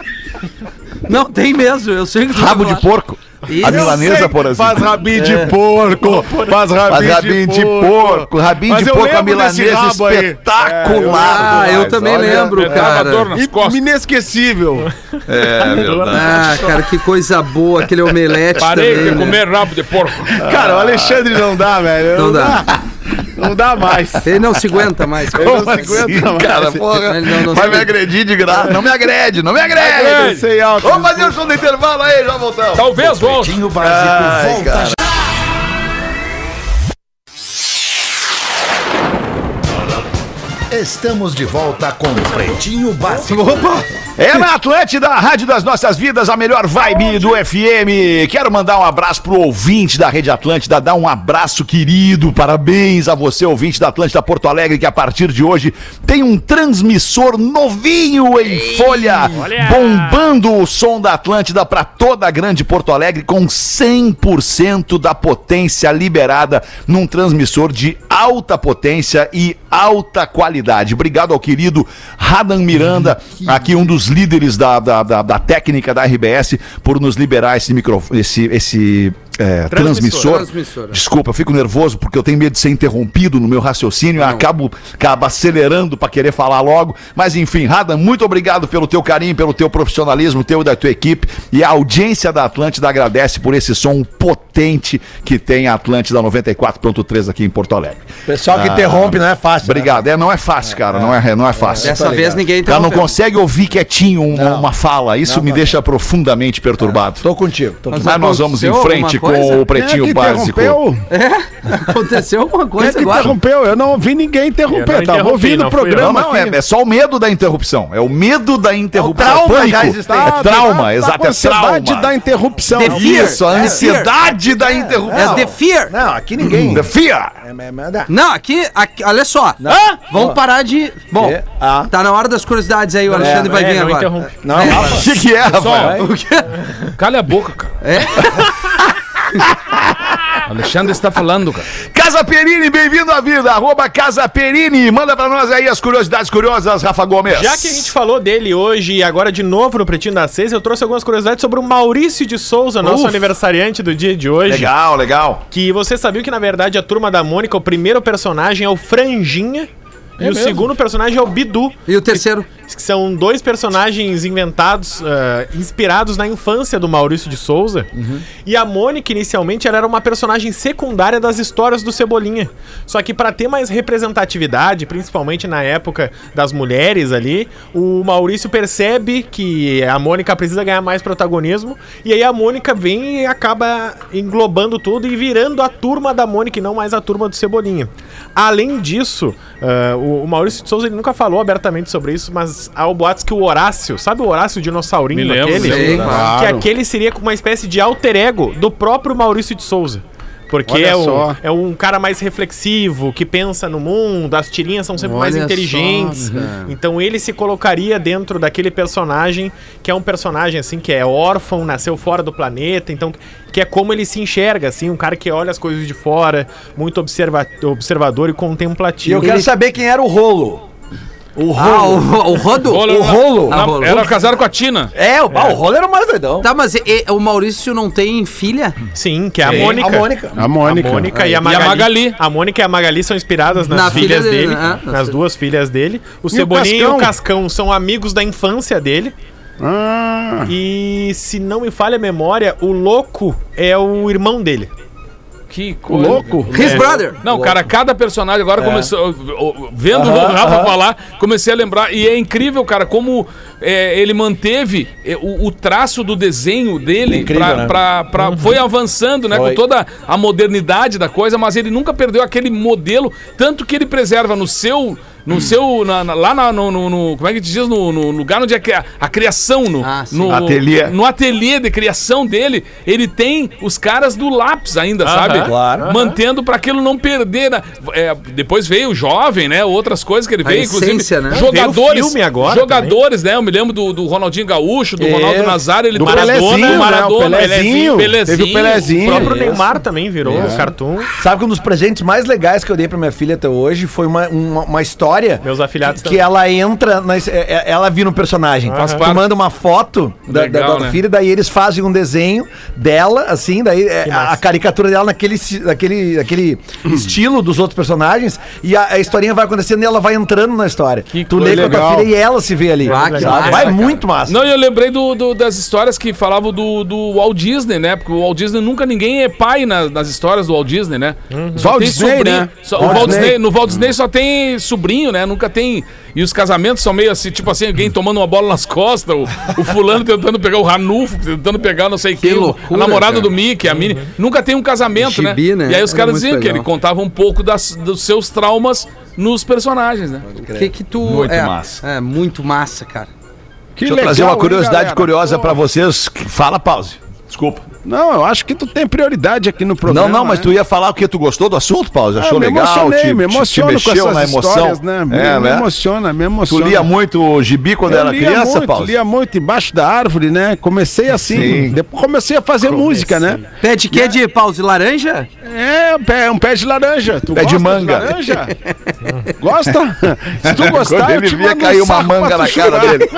S5: Não, tem mesmo, eu sei que tu
S2: rabo
S5: vai
S2: de
S5: falar.
S2: porco.
S5: Isso.
S2: A milanesa, por exemplo.
S4: Faz rabinho de porco. Faz rabinho,
S2: Faz rabinho de porco, rabinho
S4: Mas
S2: de
S4: eu
S2: porco, a milanesa
S4: rabo aí.
S2: espetacular.
S5: Ah, eu também
S2: olha,
S5: lembro,
S3: dor
S5: cara.
S3: costas.
S4: Inesquecível.
S2: É (laughs) verdade.
S5: Ah, cara, que coisa boa, aquele omelete
S3: Parei
S5: também,
S3: de
S5: né?
S3: comer rabo de porco.
S4: Cara, o Alexandre não dá, velho.
S5: Não dá.
S4: Não dá mais.
S5: Ele não se aguenta mais.
S4: Ele não se aguenta
S2: assim,
S4: mais.
S2: cara? Porra,
S5: Ele não- não
S2: vai me agredir de graça. Não me agrede, não me agrede.
S4: Eu sei alto.
S2: Vamos fazer o show do intervalo aí, já voltamos.
S3: Talvez volte.
S1: Pretinho Básico
S2: Ai,
S1: volta
S2: cara.
S1: já. Estamos de volta com Pretinho Básico.
S2: É na Atlântida, a rádio das nossas vidas, a melhor vibe do FM. Quero mandar um abraço pro ouvinte da Rede Atlântida, dar um abraço querido, parabéns a você, ouvinte da Atlântida Porto Alegre, que a partir de hoje tem um transmissor novinho em folha, bombando o som da Atlântida para toda a grande Porto Alegre com 100% da potência liberada num transmissor de alta potência e alta qualidade. Obrigado ao querido Radan Miranda, aqui um dos líderes da, da, da, da técnica da RBS, por nos liberar esse microfone, esse, esse é, transmissor.
S5: Transmissor.
S2: Desculpa, eu fico nervoso porque eu tenho medo de ser interrompido no meu raciocínio e acabo, acabo acelerando para querer falar logo. Mas enfim, Radan, muito obrigado pelo teu carinho, pelo teu profissionalismo, teu e da tua equipe. E a audiência da Atlântida agradece por esse som potente que tem a Atlântida 94.3 aqui em Porto Alegre.
S6: Pessoal que interrompe não é fácil. né?
S2: Obrigado. É, não é fácil, cara. Não é, não é fácil.
S5: Dessa vez ninguém
S2: O cara não consegue ouvir quietinho uma, uma fala. Isso me deixa profundamente perturbado.
S6: Tô contigo. Tô
S5: Mas
S6: contigo.
S2: Mas nós vamos em frente? Com o Pretinho
S4: Quem é
S2: Básico.
S4: interrompeu?
S5: Aconteceu alguma
S4: Quem é
S5: coisa
S4: que
S5: agora?
S4: interrompeu? Eu não ouvi ninguém
S7: Eu
S4: interromper.
S7: não
S4: Tava ouvindo o
S7: eu.
S4: programa
S2: Não, não, é, é só o medo da interrupção. É o medo da interrupção.
S6: trauma
S2: é pânico.
S6: já existente.
S2: É trauma,
S4: Tá
S2: exato. É
S4: ansiedade
S2: trauma.
S4: da interrupção.
S5: The fear.
S2: Isso, a
S5: É,
S2: ansiedade da interrupção.
S5: É the fear.
S6: Não, aqui ninguém.
S2: The fear.
S6: É, é, é, é.
S5: Não, aqui, aqui olha só. Vamos parar de. Bom,
S6: É, ah.
S5: tá na hora das curiosidades aí, o Alexandre vai vir
S7: É, não
S5: agora.
S7: interrompe.
S6: Não, (laughs)
S2: O que, é, Rafael?
S5: O quê?
S3: Calha a boca, cara.
S5: É? (laughs) (laughs)
S3: Alexandre está falando, cara.
S2: Casa Perini, bem-vindo à vida. Arroba Casa Perini. Manda pra nós aí as curiosidades curiosas, Rafa Gomes.
S7: Já que a gente falou dele hoje e agora de novo no Pretinho das Seis, eu trouxe algumas curiosidades sobre o Maurício de Souza, nosso
S2: Uf.
S7: aniversariante do dia de hoje.
S2: Legal, legal.
S7: Que você sabia que, na verdade, a turma da Mônica, o primeiro personagem é o Franjinha. e o
S3: mesmo?
S7: segundo personagem é o Bidu.
S5: E o terceiro?
S7: Que são dois personagens inventados, eh, inspirados na infância do Maurício de Souza. E a Mônica, inicialmente, ela era uma personagem secundária das histórias do Cebolinha. Só que para ter mais representatividade, principalmente na época das mulheres ali, o Maurício percebe que a Mônica precisa ganhar mais protagonismo. E aí a Mônica vem e acaba englobando tudo e virando a turma da Mônica e não mais a turma do Cebolinha. Além disso, eh, o, o Maurício de Souza ele nunca falou abertamente sobre isso, mas há o boatos que o Horácio, sabe o Horácio o dinossaurinho
S3: Me lembro,
S7: aquele?
S5: Sim,
S7: Que
S4: claro.
S7: aquele seria com uma espécie de alter ego do próprio Maurício de Souza. Porque é,
S4: só.
S7: é um cara mais reflexivo, que pensa no mundo, as tirinhas são sempre mais
S5: Olha
S7: inteligentes.
S5: só, cara.
S7: então ele se colocaria dentro daquele personagem, que é um personagem assim, que é órfão, nasceu fora do planeta, então que é como ele se enxerga, assim, um cara que olha as coisas de fora, muito observa observador e
S6: E
S7: contemplativo.
S6: eu quero saber quem era o rolo. O
S5: Ah,
S6: rolo.
S5: o, o Rodo?
S3: Rolo-
S6: o rolo.
S5: Ah, rolo.
S3: Era casado com a Tina.
S6: É, o, ah, o rolo era o mais doidão.
S5: Tá, mas e- e- o Maurício não tem filha?
S7: Sim, que é a
S3: Sim.
S7: Mônica.
S6: A Mônica.
S4: A Mônica.
S7: A Mônica e a
S3: E a
S7: Magali.
S3: Magali.
S7: A Mônica e a Magali são inspiradas nas
S5: Na filha
S7: filhas
S5: dele,
S7: dele,
S5: né?
S7: nas duas filhas dele. O
S4: o
S7: Cebolinha e o
S4: Cascão?
S7: Cascão são amigos da infância dele.
S4: Ah,
S7: E se não me falha a memória, o Louco é o irmão dele.
S3: Que coisa.
S4: louco.
S5: His brother.
S3: Não, cara, cada personagem agora começou. o- o- Vendo o Rafa
S6: aham.
S3: falar, comecei a lembrar. E é incrível, cara, como é, ele manteve é, o, o traço do desenho dele.
S6: É incrível,
S3: pra,
S6: né?
S3: pra- pra- Foi avançando, né?
S6: Foi.
S3: Com toda a modernidade da coisa, mas ele nunca perdeu aquele modelo. Tanto que ele preserva no seu. No seu. na- na- lá na- no, no- no- Como é que te diz? No, no lugar onde é que a, a criação. No,
S5: Ah, sim.
S3: no
S2: Ateliê.
S3: No ateliê de criação dele, ele tem os caras do lápis ainda, sabe?
S6: claro.
S3: Mantendo pra aquilo não perder. né? É, depois veio o jovem, né? Outras coisas que ele
S5: A
S3: veio, inclusive.
S5: essência, né?
S3: Jogadores.
S7: Veio o filme agora
S3: jogadores, né? Eu me lembro do, do Ronaldinho Gaúcho, do
S6: É,
S3: Ronaldo Nazário, ele
S4: Do
S3: Maradona,
S4: Pelezinho, né? O
S3: Maradona,
S4: Pelezinho. Teve o
S7: O
S4: Pelezinho.
S7: próprio Neymar também virou um cartoon.
S6: Sabe que um dos presentes mais legais que eu dei pra minha filha até hoje foi uma, uma, uma história.
S7: Meus afilhados
S6: que
S7: também.
S6: ela entra, na, é- é- ela vira um personagem. Tu
S3: parte.
S6: manda uma foto da,
S3: Legal,
S6: da, da
S3: né?
S6: filha, daí eles fazem um desenho dela, assim, daí é, a, a caricatura dela naquele, naquele, naquele (clears throat) estilo dos outros personagens, e a, a historinha vai acontecendo e ela vai entrando na história.
S3: Que
S6: tu lê com a tua
S4: legal.
S6: filha e ela se vê ali.
S5: Ah, que massa,
S6: vai
S5: cara.
S6: muito massa.
S3: Não, e eu lembrei do, do- das histórias que falavam do, do Walt Disney, né? Porque o Walt Disney nunca ninguém é pai na- nas histórias do Walt Disney, né? Só
S4: Walt
S3: tem
S4: Disney,
S3: sobrinho.
S4: né?
S3: Só-
S6: Walt Disney.
S3: Disney, no Walt Disney só tem sobrinho sozinho, né? Nunca tem. E os casamentos são meio assim, tipo assim, alguém tomando uma bola nas costas, o, o fulano tentando pegar o Ranulfo, tentando pegar não sei quem, o-
S5: loucura,
S3: a namorada
S5: cara.
S3: do Mickey, a Mini. Nunca tem um casamento, né?
S5: né?
S3: E aí os caras diziam que
S5: legal.
S3: ele contava um pouco das, dos seus traumas nos personagens, né?
S5: O que que tu...
S2: Muito
S5: é,
S2: massa.
S5: É, muito massa, cara.
S4: Que
S2: Deixa eu trazer uma
S4: legal, hein,
S2: curiosidade
S4: galera?
S2: curiosa
S4: Pô.
S2: pra vocês. Fala, pause. Desculpa.
S4: Não, eu acho que tu tem prioridade aqui no programa.
S2: não, não, mas
S4: né?
S2: tu ia falar o que tu gostou do assunto, Pause? Achou
S4: Ah, me
S2: legal?
S4: emocionei,
S2: te,
S4: me
S2: te- te
S4: emociono com
S2: mexeu
S4: essas
S2: na emoção?
S4: histórias, né? Me,
S2: É,
S4: me
S2: né?
S4: emociona, me
S2: Tu
S4: emociona.
S2: lia muito o gibi quando
S4: Eu
S2: era criança,
S4: muito,
S2: Pause?
S4: lia muito embaixo da árvore, né? Comecei assim,
S2: Sim.
S4: depois comecei a fazer música, né?
S5: Pé de quê? De pause laranja?
S4: É, um pé, um pé de laranja. Tu
S2: Pé de manga.
S4: laranja? Gosta? Se tu (laughs)
S2: Quando
S4: gostar, eu
S2: ele
S4: te
S2: via cair
S4: um
S2: uma manga na
S4: tu
S2: cara dele. (laughs)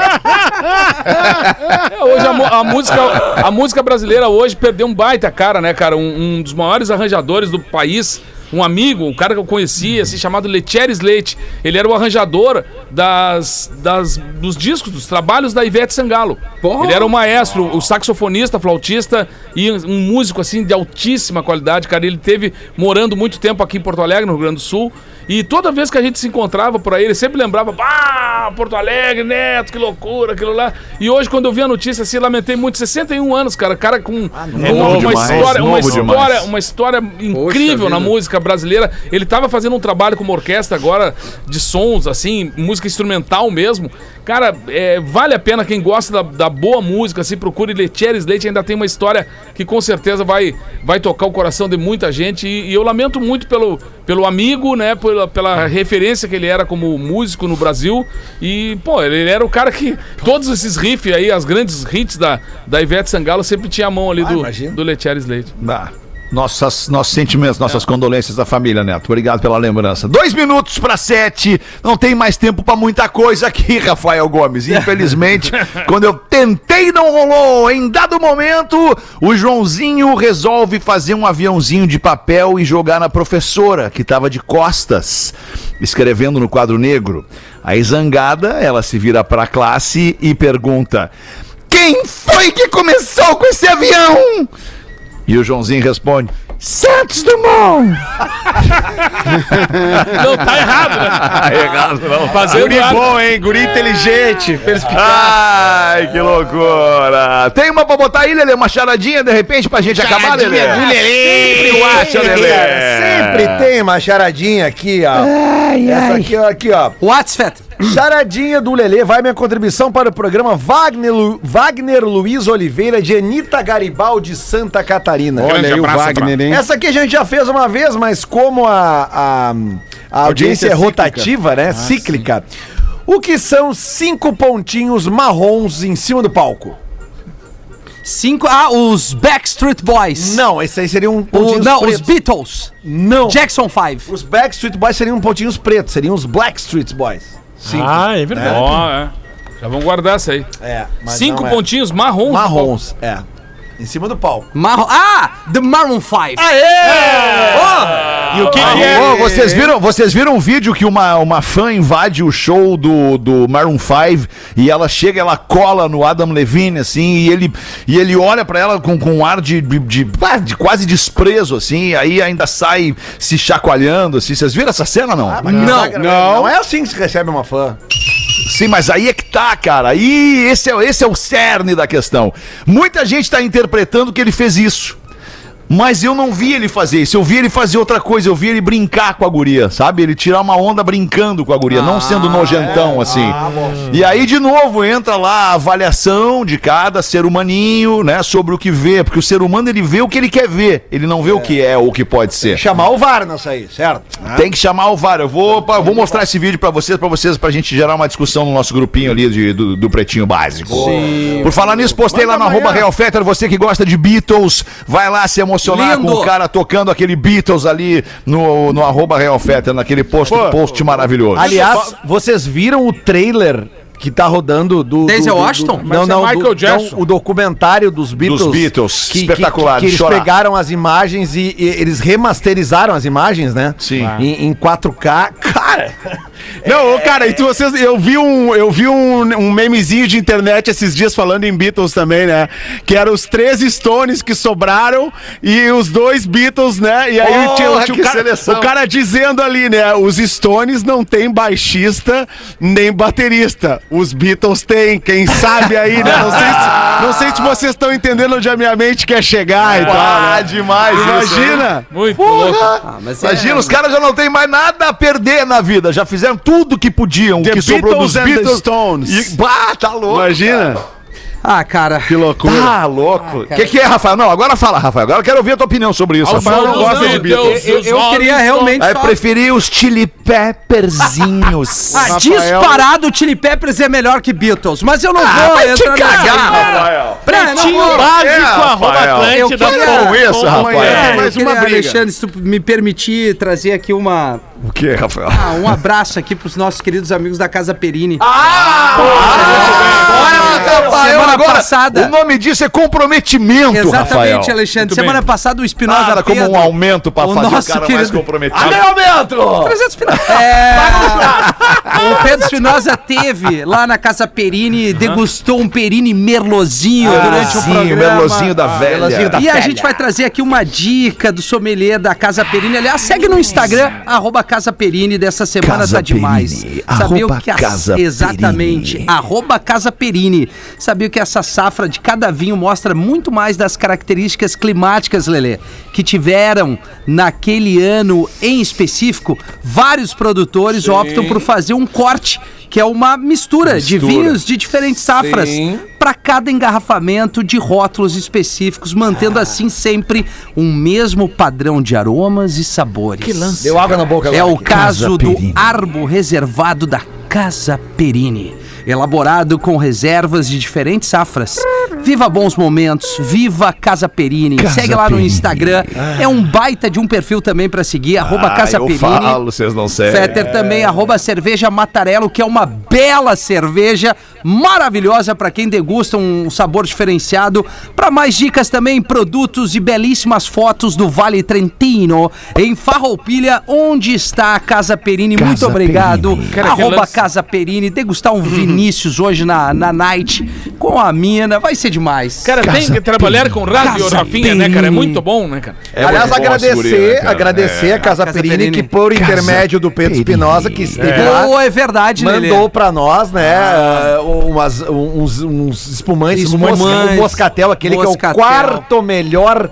S3: Hoje a música, a música brasileira hoje perdeu um baita cara, né, cara? Um, um dos maiores arranjadores do país, um amigo, um cara que eu conhecia, assim, chamado Letieres Leite. Ele era o arranjador das, das, dos discos, dos trabalhos da Ivete Sangalo. Ele era o maestro, o saxofonista, flautista e um músico, assim, de altíssima qualidade, cara. Ele teve morando muito tempo aqui em Porto Alegre, no Rio Grande do Sul. E toda vez que a gente se encontrava por aí, ele sempre lembrava, ah, Porto Alegre, Neto, que loucura, aquilo lá. E hoje, quando eu vi a notícia, assim, lamentei muito, 61 anos, cara, cara com, com
S2: novo
S3: uma,
S2: demais,
S3: história, uma história,
S2: demais.
S3: uma história incrível na
S5: vida.
S3: música brasileira. Ele tava fazendo um trabalho com uma orquestra agora de sons, assim, música instrumental mesmo. Cara, é, vale a pena quem gosta da, da boa música, assim, procure Letieres Leite, ainda tem uma história que com certeza vai, vai tocar o coração de muita gente. E, e eu lamento muito pelo, pelo amigo, né, pela, pela referência que ele era como músico no Brasil. E, pô, ele era o cara que todos esses riffs aí, as grandes hits da, da Ivete Sangalo, sempre tinha a mão ali do, do Letieres Leite.
S2: Ah, nossas, nossos sentimentos, nossas condolências da família, Neto. Obrigado pela lembrança. Dois minutos para sete. Não tem mais tempo para muita coisa aqui, (laughs) Rafael Gomes. Infelizmente, (laughs) quando eu tentei, não rolou. Em dado momento, o Joãozinho resolve fazer um aviãozinho de papel e jogar na professora, que estava de costas, escrevendo no quadro negro. Aí, zangada, ela se vira para a classe e pergunta: Quem foi que começou com esse avião? E o Joãozinho responde: Santos Dumont! (laughs)
S3: Não, tá errado, né? (laughs)
S2: Errado, não.
S3: Fazendo
S4: Guri
S3: ar-
S4: bom, hein? Guri inteligente, perspicaz.
S2: Ai, que loucura! Tem uma pra botar aí, Lelê? Uma charadinha de repente pra gente acabar, Lelê? Sempre eu acho, Lelê.
S6: Sempre tem uma charadinha aqui, ó. Essa aqui, ó, aqui, ó.
S5: What's fat?
S6: Charadinha do Lelê, vai minha contribuição para o programa Wagner, Lu- Wagner Luiz Oliveira de Anitta Garibaldi, Santa Catarina.
S4: Olha aí o Wagner, hein?
S6: Essa aqui a gente já fez uma vez, mas como a, a, a audiência
S4: Audiência
S6: é
S4: cíclica.
S6: rotativa, né? cíclica. O que são cinco pontinhos marrons em cima do palco?
S5: Cinco. Ah, os Backstreet Boys.
S6: Não, esse aí seriam
S5: O,
S6: pontinhos
S5: não, os
S6: pretos.
S5: Beatles.
S6: Não.
S5: Jackson 5.
S6: Os Backstreet Boys seriam pontinhos pretos, seriam os Blackstreet Boys.
S7: Ah, é verdade.
S3: Ó, é. Já vamos guardar essa aí.
S6: É, mas
S3: Cinco
S6: não é.
S3: pontinhos marrons.
S6: marrons, é. Em cima do palco.
S5: Marrom. Ah! The Maroon 5.
S7: E o que, que é?
S2: Ô, vocês viram, vocês viram um vídeo que uma, uma fã invade o show do, do Maroon 5 e ela chega, ela cola no Adam Levine, assim, e ele, e ele olha pra ela com, com um ar de, de, de- ah, de quase desprezo, assim, e aí ainda sai se chacoalhando, assim. Vocês viram essa cena, não?
S6: não,
S4: não.
S6: não é assim que se recebe uma fã.
S2: Sim, mas aí é que tá, cara. Aí esse é, esse é o cerne da questão. Muita gente tá interpretando que ele fez isso. Mas eu não vi ele fazer isso. Eu vi ele fazer outra coisa. Eu vi ele brincar com a guria, sabe? Ele tirar uma onda brincando com a guria, não sendo nojentão assim. e aí, de novo, entra lá a avaliação de cada ser humaninho, né? Sobre o que vê. Porque o ser humano, ele vê o que ele quer ver. Ele não vê o que é ou o que pode ser.
S6: Chamar o VAR nessa aí, certo?
S2: Tem que chamar o VAR. Eu vou, pa- vou mostrar esse vídeo pra vocês, pra vocês, pra gente gerar uma discussão no nosso grupinho ali de- do, do Pretinho Básico. Por falar nisso, postei lá no arroba Real Fetter, você que gosta de Beatles, vai lá se emocionar
S5: Lindo.
S2: com o cara tocando aquele Beatles ali no, no arroba Real Fetter, naquele post, post maravilhoso.
S6: Aliás, vocês viram o trailer que tá rodando do.
S5: Denzel Washington?
S6: do-
S3: Mas
S6: não,
S3: é
S6: não,
S3: Michael
S6: do,
S3: Jackson.
S6: não, o documentário dos Beatles.
S2: Dos Beatles,
S6: que,
S2: espetacular,
S6: Que, que
S2: de
S6: eles pegaram as imagens e, e eles remasterizaram as imagens, né?
S2: Sim.
S6: Em, em 4K. Cara,
S4: Não, cara, e tu, vocês, eu vi, um, eu vi um, um memezinho de internet esses dias falando em Beatles também, né? Que eram os três Stones que sobraram e os dois Beatles, né? E aí
S2: Porra,
S4: tinha, tinha o, cara, o cara dizendo ali, né? Os Stones não tem baixista nem baterista. Os Beatles têm, quem sabe aí, né? Não sei se, não sei se vocês estão entendendo onde a minha mente quer chegar e tal.
S2: Ah,
S4: né?
S2: demais isso?
S4: Imagina!
S3: Muito louco.
S5: Ah, mas é-
S2: Imagina, os caras já não têm mais nada a perder na vida. Já fizeram tudo que podiam.
S4: The
S2: o que sobrou dos
S4: Beatles
S2: Beatles.
S4: Stones.
S2: E, bah, tá louco.
S4: Imagina!
S5: Ah, cara.
S4: Que loucura.
S2: Tá louco. O que, que é, Rafael? Não, agora fala, Rafael. Agora eu quero ouvir a tua opinião sobre isso,
S3: Aos
S2: Rafael.
S3: olhos
S4: gosta
S3: de Deus,
S5: Eu, eu
S3: olhos
S5: queria realmente.
S2: Aí
S5: só-
S2: preferi os chili pepperzinhos. (laughs)
S5: Ah,
S4: Rafael-
S5: disparado, o Chili Peppers é melhor que Beatles, mas eu não vou
S2: vai te
S5: entrar
S2: cagar,
S5: nessa-
S2: Rafael.
S7: Pretinho
S5: não,
S7: básico,
S2: é,
S7: arroba.
S5: Eu
S7: Atlântida.
S2: Com isso. Rafael.
S5: É,
S4: mais
S5: eu
S4: uma briga.
S5: Alexandre, se tu me permitir trazer aqui uma,
S2: O que, Rafael?
S5: ah, um abraço aqui pros nossos queridos amigos da Casa Perini.
S2: Ah, Rafael,
S5: Semana
S2: agora,
S5: passada-
S2: o nome disso é comprometimento,
S5: Exatamente,
S2: Rafael.
S5: Alexandre.
S3: Muito
S5: Semana
S3: bem.
S5: passada o Espinosa
S2: Nada como
S5: Pedro,
S2: um aumento pra
S5: o
S2: fazer o
S5: nosso
S2: cara mais
S5: querido-
S2: comprometido.
S6: aumento!
S5: 300 pila. É, o Pedro Espinosa teve lá na Casa Perini, degustou um Perini merlozinho durante o
S2: Merlozinho,
S5: programa.
S2: merlozinho da velha.
S6: Merlozinho da
S5: E a
S6: velha.
S5: gente vai trazer aqui uma dica do sommelier da Casa Perini. Aliás, segue no Instagram, arroba Casa Perini, dessa semana
S2: Casa
S5: tá demais.
S2: Perini,
S5: Sabia
S2: arroba
S5: o que a,
S2: Casa
S5: Exatamente,
S2: Perini.
S5: arroba Casa Perini. Sabia que essa safra de cada vinho mostra muito mais das características climáticas, Lelê, que tiveram naquele ano em específico. Vários produtores optam por fazer um corte, que é uma mistura, de
S2: Mistura.
S5: vinhos de diferentes safras
S6: Sim.
S5: para cada engarrafamento de rótulos específicos, mantendo assim sempre um mesmo padrão de aromas e sabores. Que lance.
S6: Deu água na boca
S5: É
S6: agora.
S5: o caso do
S2: Perini.
S5: Arbo reservado da Casa Perini. Elaborado com reservas de diferentes safras. Viva bons momentos, viva Casa Perini.
S2: Casa
S5: Segue lá no. Instagram. É um baita de um perfil também para seguir, arroba
S2: Ah,
S5: Casa
S2: eu
S5: Perini.
S2: falo, vocês não seguem.
S5: Fetter também, arroba cerveja Matarello, que é uma bela cerveja, maravilhosa para quem degusta um sabor diferenciado. Para mais dicas também, produtos e belíssimas fotos do Vale Trentino, em Farroupilha, onde está a Casa Perini. Muito
S2: Casa
S5: obrigado,
S2: Perini.
S3: Cara,
S5: arroba
S3: lance.
S5: Casa Perini. Degustar um Vinícius hoje na, na night com a mina, vai ser demais.
S3: Cara, tem que trabalhar com rádio,
S5: Casa
S3: Rafinha, né, cara? É
S5: Perini.
S3: muito bom, né, cara?
S2: É
S6: Aliás,
S2: muito
S6: agradecer,
S2: guria, né, cara?
S6: agradecer a Casa,
S5: A Casa
S6: Perini,
S5: Perini.
S6: que por
S2: Casa
S6: intermédio do Pedro
S2: Perini.
S6: Espinosa, que esteve lá,
S5: Oh, é verdade, Lelê.
S6: mandou pra nós, né, eh, umas, uns, uns espumantes,
S5: Espumantes.
S6: Um moscatel, aquele
S5: Moscatel.
S6: que é o quarto melhor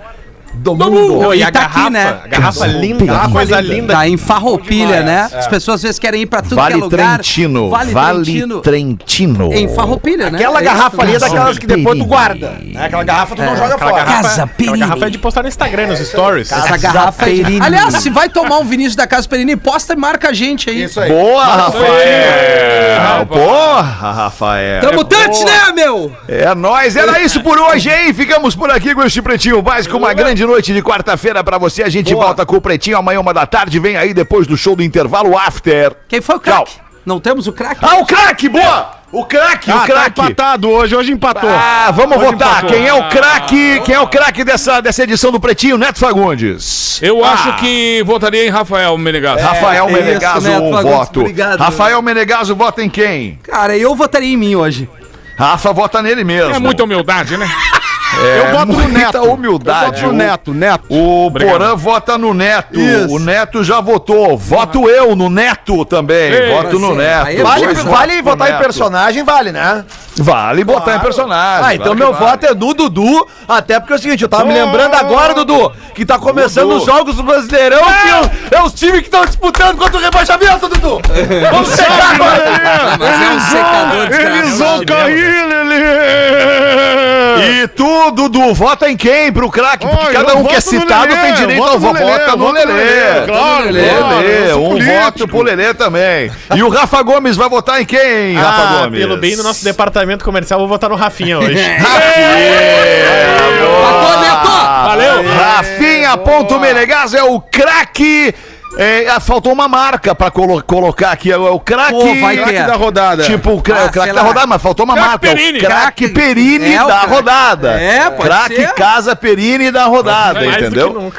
S6: do mundo.
S7: Não, e
S5: E
S7: a
S5: tá
S7: garrafa,
S5: aqui, né?
S7: a garrafa
S2: Casa
S7: linda,
S2: Perini.
S7: uma coisa linda.
S5: Tá em Farroupilha, né? As pessoas às vezes querem ir pra tudo
S2: Vale
S5: que é lugar.
S2: Trentino.
S5: Vale,
S2: Vale
S5: Trentino.
S2: Trentino.
S5: Em Farroupilha, né?
S6: Aquela
S5: É
S6: garrafa ali é daquelas que depois tu
S2: Perini.
S6: guarda. né? Aquela garrafa tu não joga
S7: Aquela
S6: fora.
S7: garrafa,
S5: Casa
S7: aquela
S5: Perini.
S7: garrafa é de postar no Instagram, nos stories.
S5: Essa garrafa aí. Aliás, se vai tomar um Vinícius da Casa Perini, posta e marca a gente aí.
S6: Isso aí.
S2: Boa, Rafael! Porra, Rafael!
S5: Tamo tante, né, meu?
S2: É nóis, era isso por hoje, hein? Ficamos por aqui com este Pretinho Básico. Uma grande noite de quarta-feira pra você. A gente volta com o Pretinho amanhã, uma da tarde. Vem aí depois do show do intervalo After.
S5: Quem foi o craque? Não temos o craque?
S2: Ah, o craque, boa! O craque,
S4: Ah,
S2: o
S4: tá
S2: craque.
S4: empatado hoje, hoje empatou.
S2: Ah, vamos
S4: Hoje
S2: votar.
S4: empatou.
S2: Quem é o craque? Quem é o craque dessa, dessa edição do Pretinho? Neto Fagundes.
S3: Eu acho que votaria em Rafael Menegasso.
S2: Rafael
S5: isso,
S2: Menegaso,
S5: Neto
S2: o
S5: Fagundes,
S2: voto.
S5: obrigado.
S2: Rafael Menegaso vota em quem?
S5: Cara, eu votaria em mim hoje.
S2: Rafa vota nele mesmo.
S3: É muita humildade, né? (laughs)
S4: eu voto no Neto.
S2: humildade.
S4: Eu voto no Neto, Neto.
S2: O
S3: Obrigado.
S2: Porã vota no Neto.
S5: Isso.
S2: O Neto já votou. Voto eu no Neto também.
S3: Ei,
S2: Voto no
S5: você-
S2: Neto.
S5: aí é
S6: Vale,
S2: Dois
S6: vale votar em
S2: Neto.
S6: personagem, vale, né?
S2: Vale botar em personagem.
S6: Ah, então
S2: claro
S6: meu
S2: vale.
S6: voto é no Dudu, até porque é o seguinte, eu tava me lembrando agora, Dudu, que tá começando
S2: Dudu.
S6: os jogos do Brasileirão, que é, é os times que estão disputando contra o rebaixamento, Dudu. Vamos secar agora.
S5: É
S4: Eles vão cair, Lelê!
S2: E tu, Dudu, vota em quem pro craque? Porque
S4: Ai,
S2: cada um que é citado
S4: Lelê,
S2: tem direito ao
S4: voto
S2: Vota no Lelê.
S4: Lelê, claro,
S2: Lelê, um
S4: político.
S2: voto pro Lelê também. E o Rafa Gomes vai votar em quem, Rafa
S7: Ah,
S2: Gomes?
S7: pelo bem do nosso departamento comercial, vou votar no Rafinha hoje. (laughs)
S3: Valeu!
S2: Rafinha Ponto Menegas é o craque. É, ah, faltou uma marca pra colo- colocar aqui. É o craque.
S5: Vai
S4: Craque da rodada.
S2: Tipo, o, cra-
S5: Ah,
S2: o craque da rodada, mas faltou uma
S3: Craque
S2: marca. é
S3: Perini.
S2: O craque Perini
S5: É,
S2: da rodada.
S5: É, pode
S2: Craque. Casa Perini da rodada,
S7: Mais do
S2: entendeu?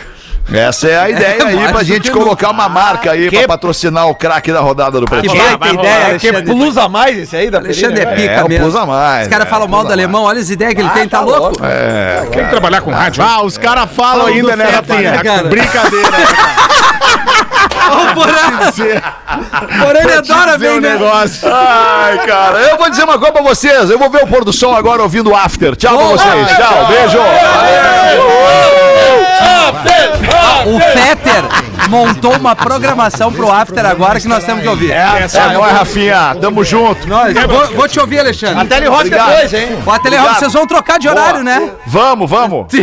S7: Que.
S2: Essa é a (laughs) ideia aí pra gente
S5: que
S2: colocar uma marca aí pra patrocinar o craque da rodada do
S5: Que
S2: Pretinho.
S5: baita
S3: vai
S5: ideia.
S6: Que plus a mais esse aí da
S5: Alexandre é
S6: Pereira,
S5: pica
S2: É, o
S5: mesmo.
S2: plus a mais.
S5: Os caras
S2: é,
S5: falam mal do alemão, olha as ideias que ele tem, tá louco?
S2: É,
S3: Tem que trabalhar com rádio.
S4: Ah, os caras falam
S5: Fala
S4: ainda, né,
S5: Fetter,
S4: Rafinha?
S5: cara?
S4: Brincadeira, né,
S5: O Porã, ele adora bem,
S4: um
S5: né?
S4: negócio.
S2: Ai, cara, eu vou dizer uma coisa pra vocês. Eu vou ver o pôr do sol agora ouvindo o After. Tchau pra vocês. Tchau, beijo.
S5: O Fetter montou uma programação pro After agora que nós temos que ouvir.
S2: É, é nóis, Rafinha. Tamo junto.
S5: Nós, vou, vou te ouvir, Alexandre.
S6: Até ele rock
S2: Obrigado.
S6: depois, hein?
S5: Ateliê Rock, vocês vão trocar de horário, né?
S2: Vamos, vamos. (laughs)